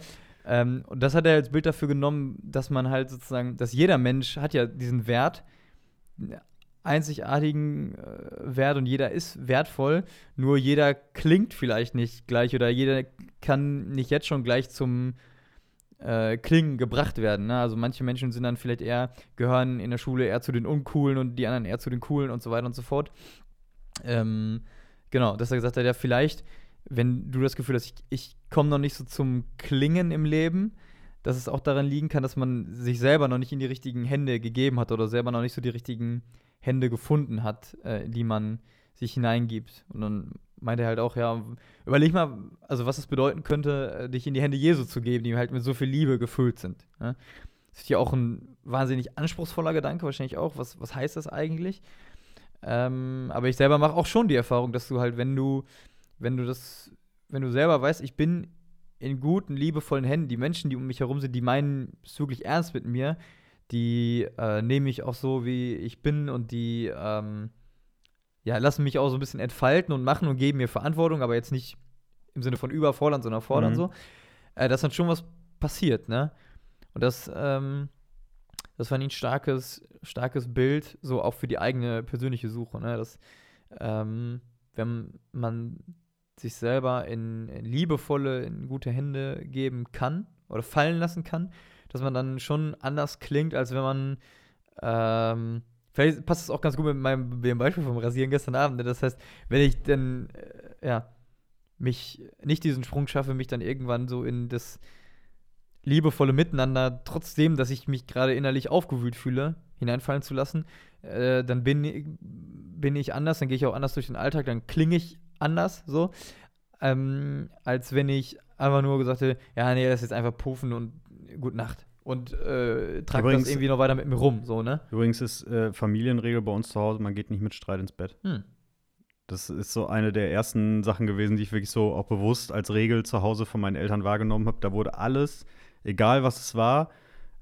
Ähm, und das hat er als Bild dafür genommen, dass man halt sozusagen, dass jeder Mensch hat ja diesen Wert, einen einzigartigen äh, Wert und jeder ist wertvoll, nur jeder klingt vielleicht nicht gleich oder jeder kann nicht jetzt schon gleich zum äh, Klingen gebracht werden. Ne? Also manche Menschen sind dann vielleicht eher, gehören in der Schule eher zu den Uncoolen und die anderen eher zu den Coolen und so weiter und so fort. Ähm, genau, dass er gesagt hat, ja, vielleicht, wenn du das Gefühl hast, ich, ich komme noch nicht so zum Klingen im Leben, dass es auch daran liegen kann, dass man sich selber noch nicht in die richtigen Hände gegeben hat oder selber noch nicht so die richtigen Hände gefunden hat, äh, die man sich hineingibt. Und dann meinte er halt auch, ja, überleg mal, also was es bedeuten könnte, äh, dich in die Hände Jesu zu geben, die halt mit so viel Liebe gefüllt sind. Ne? Das ist ja auch ein wahnsinnig anspruchsvoller Gedanke, wahrscheinlich auch. Was, was heißt das eigentlich? Ähm, aber ich selber mache auch schon die Erfahrung, dass du halt, wenn du, wenn du das, wenn du selber weißt, ich bin in guten, liebevollen Händen, die Menschen, die um mich herum sind, die meinen es wirklich ernst mit mir, die äh, nehme ich auch so, wie ich bin und die, ähm, ja, lassen mich auch so ein bisschen entfalten und machen und geben mir Verantwortung, aber jetzt nicht im Sinne von überfordern, sondern fordern mhm. so. Äh, dass dann schon was passiert, ne? Und das, ähm, das war ein starkes, starkes Bild, so auch für die eigene persönliche Suche, ne? Dass, ähm, wenn man sich selber in, in liebevolle, in gute Hände geben kann oder fallen lassen kann, dass man dann schon anders klingt, als wenn man ähm, Vielleicht passt es auch ganz gut mit meinem mit dem Beispiel vom Rasieren gestern Abend. Ne? Das heißt, wenn ich dann, äh, ja, mich nicht diesen Sprung schaffe, mich dann irgendwann so in das liebevolle Miteinander, trotzdem, dass ich mich gerade innerlich aufgewühlt fühle, hineinfallen zu lassen, äh, dann bin, bin ich anders, dann gehe ich auch anders durch den Alltag, dann klinge ich anders so, ähm, als wenn ich einfach nur gesagt hätte, ja, nee, das ist jetzt einfach puffen und gute Nacht und äh, trage das irgendwie noch weiter mit mir rum, so, ne? Übrigens ist äh, Familienregel bei uns zu Hause, man geht nicht mit Streit ins Bett. Hm. Das ist so eine der ersten Sachen gewesen, die ich wirklich so auch bewusst als Regel zu Hause von meinen Eltern wahrgenommen habe. Da wurde alles, egal was es war,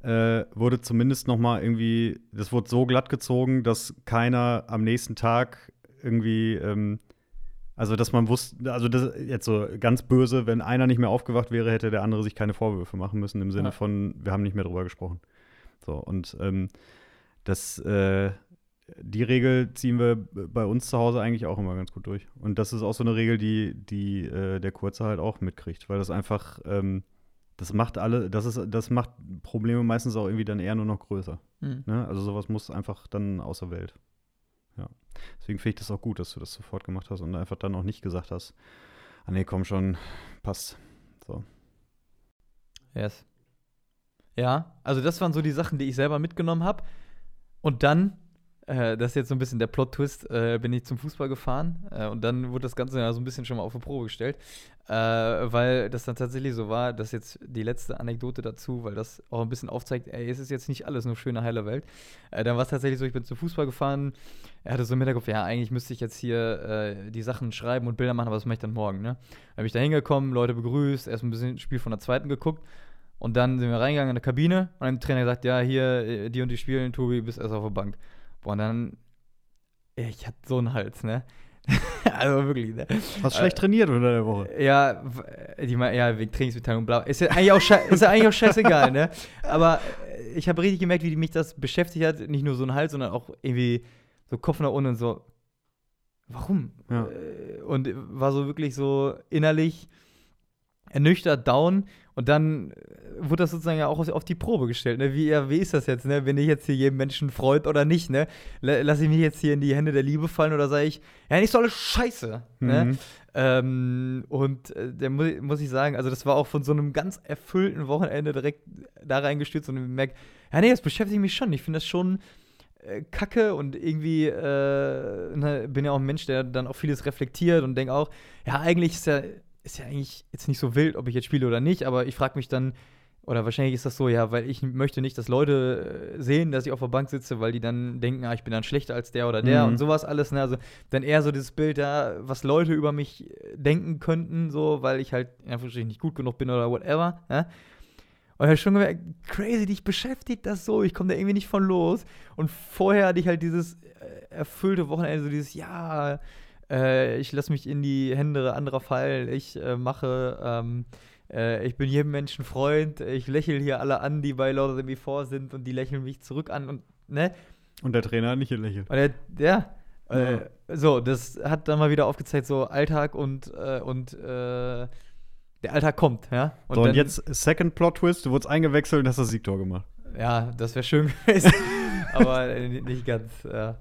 äh, wurde zumindest noch mal irgendwie, das wurde so glatt gezogen, dass keiner am nächsten Tag irgendwie ähm, also, dass man wusste, also das jetzt so ganz böse, wenn einer nicht mehr aufgewacht wäre, hätte der andere sich keine Vorwürfe machen müssen, im Sinne ja. von, wir haben nicht mehr drüber gesprochen. So, und ähm, das, äh, die Regel ziehen wir bei uns zu Hause eigentlich auch immer ganz gut durch. Und das ist auch so eine Regel, die, die äh, der Kurze halt auch mitkriegt, weil das einfach, ähm, das macht alle, das ist, das macht Probleme meistens auch irgendwie dann eher nur noch größer. Mhm. Ne? Also sowas muss einfach dann außer Welt. Deswegen finde ich das auch gut, dass du das sofort gemacht hast und einfach dann auch nicht gesagt hast, ah nee, komm schon, passt. So. Yes. Ja, also das waren so die Sachen, die ich selber mitgenommen habe. Und dann äh, das ist jetzt so ein bisschen der Plot-Twist, äh, bin ich zum Fußball gefahren äh, und dann wurde das Ganze ja so ein bisschen schon mal auf die Probe gestellt, äh, weil das dann tatsächlich so war, dass jetzt die letzte Anekdote dazu, weil das auch ein bisschen aufzeigt, ey, es ist jetzt nicht alles nur schöne, heile Welt. Äh, dann war es tatsächlich so, ich bin zum Fußball gefahren, er hatte so im Hinterkopf, ja, eigentlich müsste ich jetzt hier die Sachen schreiben und Bilder machen, aber das mache ich dann morgen, ne? Dann bin ich da hingekommen, Leute begrüßt, erst ein bisschen Spiel von der zweiten geguckt und dann sind wir reingegangen in eine Kabine und ein Trainer gesagt, ja, hier, die und die spielen, Tobi, bist erst auf der Bank. Boah, und dann, ich hatte so einen Hals, ne? also wirklich, ne? Hast schlecht äh, trainiert unter der Woche? Ja, die, ja wegen Trainingsmitteilung, blau. Ist ja eigentlich auch, ist ja eigentlich auch scheißegal, ne? Aber äh, ich habe richtig gemerkt, wie mich das beschäftigt hat. Nicht nur so ein Hals, sondern auch irgendwie so Kopf nach unten und so. Warum? Ja. Äh, und war so wirklich so innerlich ernüchtert, down. Und dann wurde das sozusagen ja auch auf die Probe gestellt. Ne? Wie, ja, wie ist das jetzt, ne? Bin ich jetzt hier jedem Menschen freut oder nicht, ne? Lass ich mich jetzt hier in die Hände der Liebe fallen oder sage ich, ja, nicht so alles Scheiße. Ne? Mhm. Ne? Ähm, und äh, da muss, muss, ich sagen, also das war auch von so einem ganz erfüllten Wochenende direkt da reingestürzt und ich merke, ja, nee, das beschäftigt mich schon. Ich finde das schon äh, kacke und irgendwie äh, ne, bin ja auch ein Mensch, der dann auch vieles reflektiert und denkt auch, ja, eigentlich ist ja ist ja eigentlich jetzt nicht so wild, ob ich jetzt spiele oder nicht, aber ich frage mich dann, oder wahrscheinlich ist das so, ja, weil ich möchte nicht, dass Leute äh, sehen, dass ich auf der Bank sitze, weil die dann denken, ah, ich bin dann schlechter als der oder der mhm. und sowas alles. Ne? Also dann eher so dieses Bild da, was Leute über mich äh, denken könnten, so, weil ich halt in Anführungsstrichen nicht gut genug bin oder whatever. Ja? Und ich habe schon gemerkt, crazy, dich beschäftigt das so, ich komme da irgendwie nicht von los. Und vorher hatte ich halt dieses äh, erfüllte Wochenende, so dieses, ja, äh, ich lasse mich in die Hände anderer fallen, ich äh, mache, ähm, äh, ich bin jedem Menschen Freund, ich lächle hier alle an, die bei Lord of the Before sind und die lächeln mich zurück an und, ne? Und der Trainer hat nicht gelächelt. Und der, ja. ja. so, das hat dann mal wieder aufgezeigt, so Alltag und, äh, und äh, der Alltag kommt, ja. Und, so, und jetzt Second Plot Twist, du wurdest eingewechselt und hast das Siegtor gemacht. Ja, das wäre schön gewesen. aber äh, nicht ganz. Äh,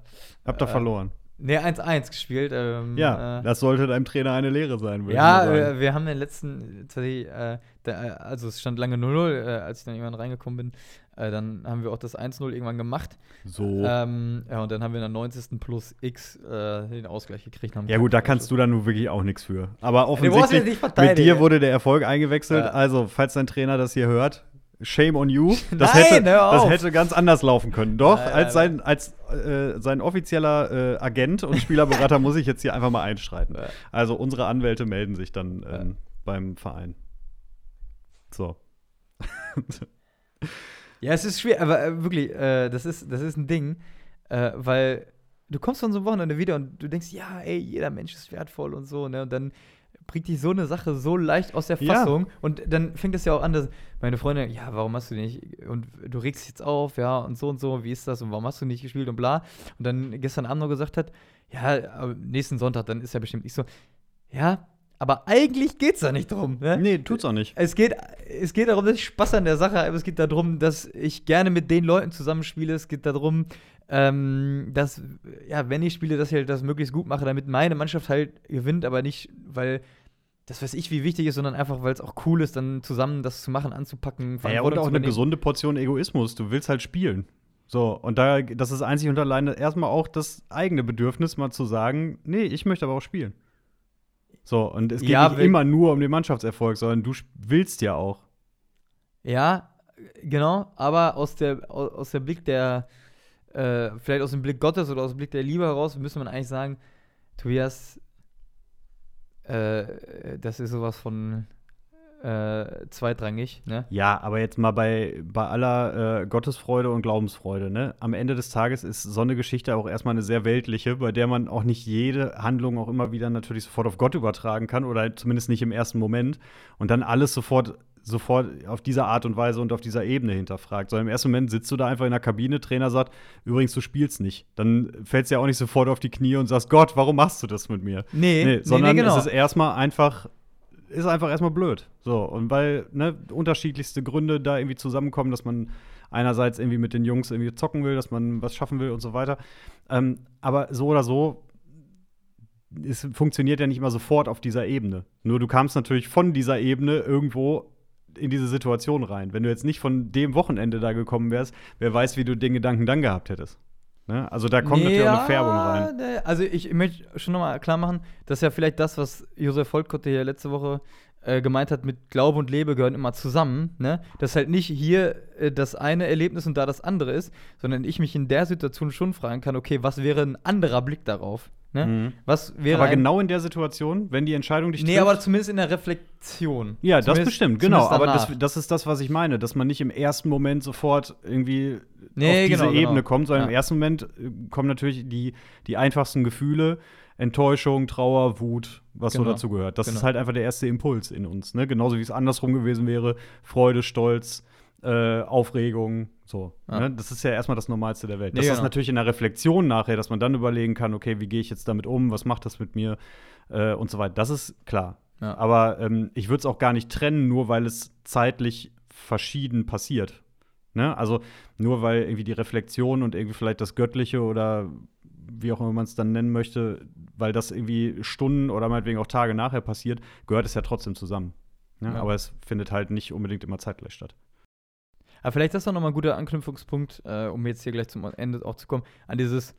Habt ihr äh, verloren? Ne, 1-1 gespielt. Ähm, ja, äh, das sollte deinem Trainer eine Lehre sein. Ja, wir, wir, haben den letzten, tatsächlich, äh, der, also es stand lange 0-0, äh, als ich dann irgendwann reingekommen bin. Äh, dann haben wir auch das 1-0 irgendwann gemacht. So. Ähm, ja, und dann haben wir in der 90. plus X äh, den Ausgleich gekriegt. ja, gut, da kannst du dann nur wirklich auch nichts für. Aber offensichtlich, mit dir wurde der Erfolg eingewechselt. Ja. Also, falls dein Trainer das hier hört, Shame on you. Das, Nein, hätte, das hätte ganz anders laufen können. Doch, nein, als sein, als, äh, sein offizieller äh, Agent und Spielerberater muss ich jetzt hier einfach mal einstreiten. Also unsere Anwälte melden sich dann ähm, beim Verein. So. ja, es ist schwer, aber äh, wirklich, äh, das, ist, das ist ein Ding, äh, weil du kommst von so einem Wochenende wieder und du denkst, ja, ey, jeder Mensch ist wertvoll und so, ne? Und dann bringt dich so eine Sache so leicht aus der Fassung. Ja. Und dann fängt es ja auch an, dass meine Freundin, ja, warum hast du nicht? Und du regst dich jetzt auf, ja, und so und so, wie ist das? Und warum hast du nicht gespielt und bla. Und dann gestern Abend noch gesagt hat, ja, nächsten Sonntag, dann ist ja bestimmt nicht so. Ja, aber eigentlich geht es da nicht drum. Ne? Nee, tut's auch nicht. Es geht, es geht darum, dass ich Spaß an der Sache habe. Es geht darum, dass ich gerne mit den Leuten zusammenspiele. Es geht darum, ähm, dass, ja, wenn ich spiele, dass ich halt das möglichst gut mache, damit meine Mannschaft halt gewinnt, aber nicht, weil das weiß ich, wie wichtig ist, sondern einfach, weil es auch cool ist, dann zusammen das zu machen, anzupacken. Ja, und auch eine gesunde Portion Egoismus. Du willst halt spielen. So, und da, das ist einzig und alleine erstmal auch das eigene Bedürfnis, mal zu sagen, nee, ich möchte aber auch spielen. So, und es geht ja, nicht immer nur um den Mannschaftserfolg, sondern du willst ja auch. Ja, genau, aber aus der, aus der Blick der, äh, vielleicht aus dem Blick Gottes oder aus dem Blick der Liebe heraus, müsste man eigentlich sagen, Tobias, äh, das ist sowas von äh, zweitrangig, ne? Ja, aber jetzt mal bei, bei aller äh, Gottesfreude und Glaubensfreude, ne? Am Ende des Tages ist so eine Geschichte auch erstmal eine sehr weltliche, bei der man auch nicht jede Handlung auch immer wieder natürlich sofort auf Gott übertragen kann oder zumindest nicht im ersten Moment und dann alles sofort sofort auf diese Art und Weise und auf dieser Ebene hinterfragt. Sondern im ersten Moment sitzt du da einfach in der Kabine, Trainer sagt, übrigens, du spielst nicht. Dann fällst du ja auch nicht sofort auf die Knie und sagst, Gott, warum machst du das mit mir? Nee, nee sondern nee, genau. es ist erstmal einfach, ist einfach erstmal blöd. So, und weil ne, unterschiedlichste Gründe da irgendwie zusammenkommen, dass man einerseits irgendwie mit den Jungs irgendwie zocken will, dass man was schaffen will und so weiter. Ähm, aber so oder so es funktioniert ja nicht immer sofort auf dieser Ebene. Nur du kamst natürlich von dieser Ebene irgendwo in diese Situation rein. Wenn du jetzt nicht von dem Wochenende da gekommen wärst, wer weiß, wie du den Gedanken dann gehabt hättest. Ne? Also da kommt ja, natürlich auch eine Färbung rein. Also ich möchte schon nochmal klar machen, dass ja vielleicht das, was Josef Volkkotte hier letzte Woche äh, gemeint hat, mit Glaube und Lebe gehören immer zusammen. Ne? Dass halt nicht hier äh, das eine Erlebnis und da das andere ist, sondern ich mich in der Situation schon fragen kann, okay, was wäre ein anderer Blick darauf? Ne? Mhm. Was wäre aber genau in der Situation, wenn die Entscheidung dich nee, trifft. Nee, aber zumindest in der Reflexion. Ja, das bestimmt, genau. Aber das, das, ist das, was ich meine, dass man nicht im ersten Moment sofort irgendwie nee, auf diese genau, Ebene genau. kommt, sondern ja. im ersten Moment äh, kommen natürlich die, die einfachsten Gefühle, Enttäuschung, Trauer, Wut, was genau. so dazu gehört. Das genau. ist halt einfach der erste Impuls in uns. Ne? Genauso wie es andersrum gewesen wäre: Freude, Stolz, äh, Aufregung, so. Ja. Ne? Das ist ja erstmal das Normalste der Welt. Das nee, ist genau. natürlich in der Reflexion nachher, dass man dann überlegen kann, okay, wie gehe ich jetzt damit um, was macht das mit mir äh, und so weiter. Das ist klar. Ja. Aber ähm, ich würde es auch gar nicht trennen, nur weil es zeitlich verschieden passiert. Ne? Also nur weil irgendwie die Reflexion und irgendwie vielleicht das Göttliche oder wie auch immer man es dann nennen möchte, weil das irgendwie Stunden oder meinetwegen auch Tage nachher passiert, gehört es ja trotzdem zusammen. Ne? Ja. Aber es findet halt nicht unbedingt immer zeitgleich statt. Aber vielleicht ist das noch mal ein guter Anknüpfungspunkt, äh, um jetzt hier gleich zum Ende auch zu kommen, an dieses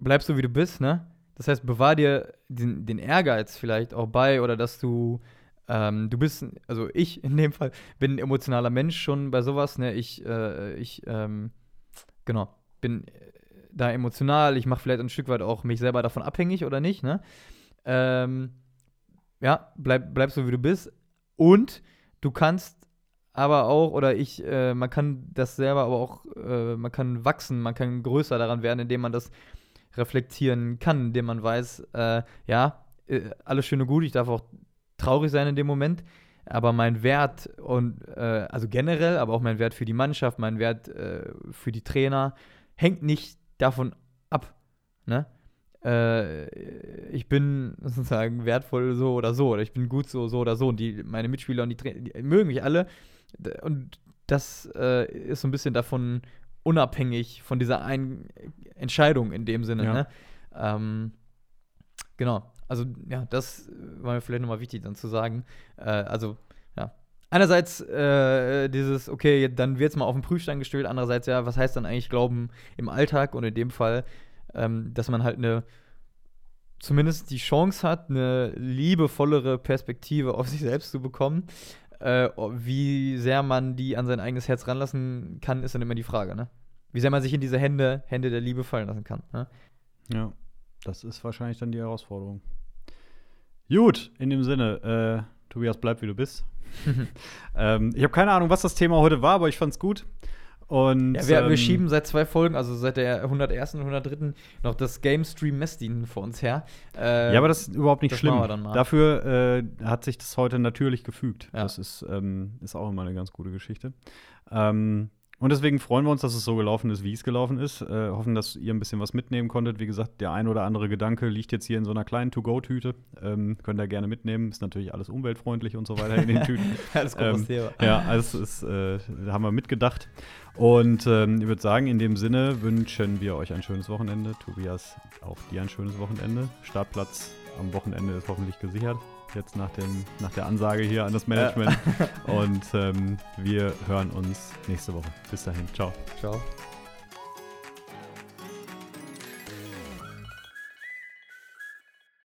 bleibst du wie du bist, ne? Das heißt, bewahr dir den, den Ehrgeiz vielleicht auch bei oder dass du ähm, du bist, also ich in dem Fall bin ein emotionaler Mensch schon bei sowas, ne? Ich, äh, ich, ähm, genau, bin da emotional, ich mache vielleicht ein Stück weit auch mich selber davon abhängig oder nicht, ne? Ähm, ja, bleib, bleib so wie du bist. Und du kannst aber auch, oder ich, äh, man kann das selber aber auch, äh, man kann wachsen, man kann größer daran werden, indem man das reflektieren kann, indem man weiß, äh, ja, äh, alles schön und gut, ich darf auch traurig sein in dem Moment, aber mein Wert und äh, also generell, aber auch mein Wert für die Mannschaft, mein Wert äh, für die Trainer hängt nicht davon ab. Ne? Äh, ich bin sozusagen wertvoll so oder so, oder ich bin gut so, so oder so. Und die, meine Mitspieler und die, die mögen mich alle. Und das äh, ist so ein bisschen davon unabhängig von dieser einen Entscheidung in dem Sinne. Ja. Ne? Ähm, genau. Also, ja, das war mir vielleicht nochmal wichtig dann zu sagen. Äh, also, ja. Einerseits äh, dieses, okay, dann wird es mal auf den Prüfstein gestellt. Andererseits, ja, was heißt dann eigentlich Glauben im Alltag? Und in dem Fall, ähm, dass man halt eine, zumindest die Chance hat, eine liebevollere Perspektive auf sich selbst zu bekommen. Äh, wie sehr man die an sein eigenes Herz ranlassen kann, ist dann immer die Frage, ne? Wie sehr man sich in diese Hände, Hände der Liebe fallen lassen kann. Ne? Ja, das ist wahrscheinlich dann die Herausforderung. Gut, in dem Sinne, äh, Tobias, bleib wie du bist. ähm, ich habe keine Ahnung, was das Thema heute war, aber ich fand's gut. Und, Ja, wir, wir ähm, schieben seit zwei Folgen, also seit der 101. und 103. noch das Game Stream Messdien vor uns her. Äh, Ja, aber das ist überhaupt nicht schlimm. wir. Dafür äh, hat sich das heute natürlich gefügt. Ja. Das ist, ähm, ist auch immer eine ganz gute Geschichte. Ähm, und deswegen freuen wir uns, dass es so gelaufen ist, wie es gelaufen ist. Äh, hoffen, dass ihr ein bisschen was mitnehmen konntet. Wie gesagt, der ein oder andere Gedanke liegt jetzt hier in so einer kleinen To-Go-Tüte. Ähm, könnt ihr gerne mitnehmen. Ist natürlich alles umweltfreundlich und so weiter in den Tüten. alles Ähm. Ja, also es ist, äh, da haben wir mitgedacht. Und ähm, ich würde sagen, in dem Sinne wünschen wir euch ein schönes Wochenende. Tobias, auch dir ein schönes Wochenende. Startplatz am Wochenende ist hoffentlich gesichert. Jetzt nach, dem, nach der Ansage hier an das Management. Und ähm, wir hören uns nächste Woche. Bis dahin. Ciao. Ciao.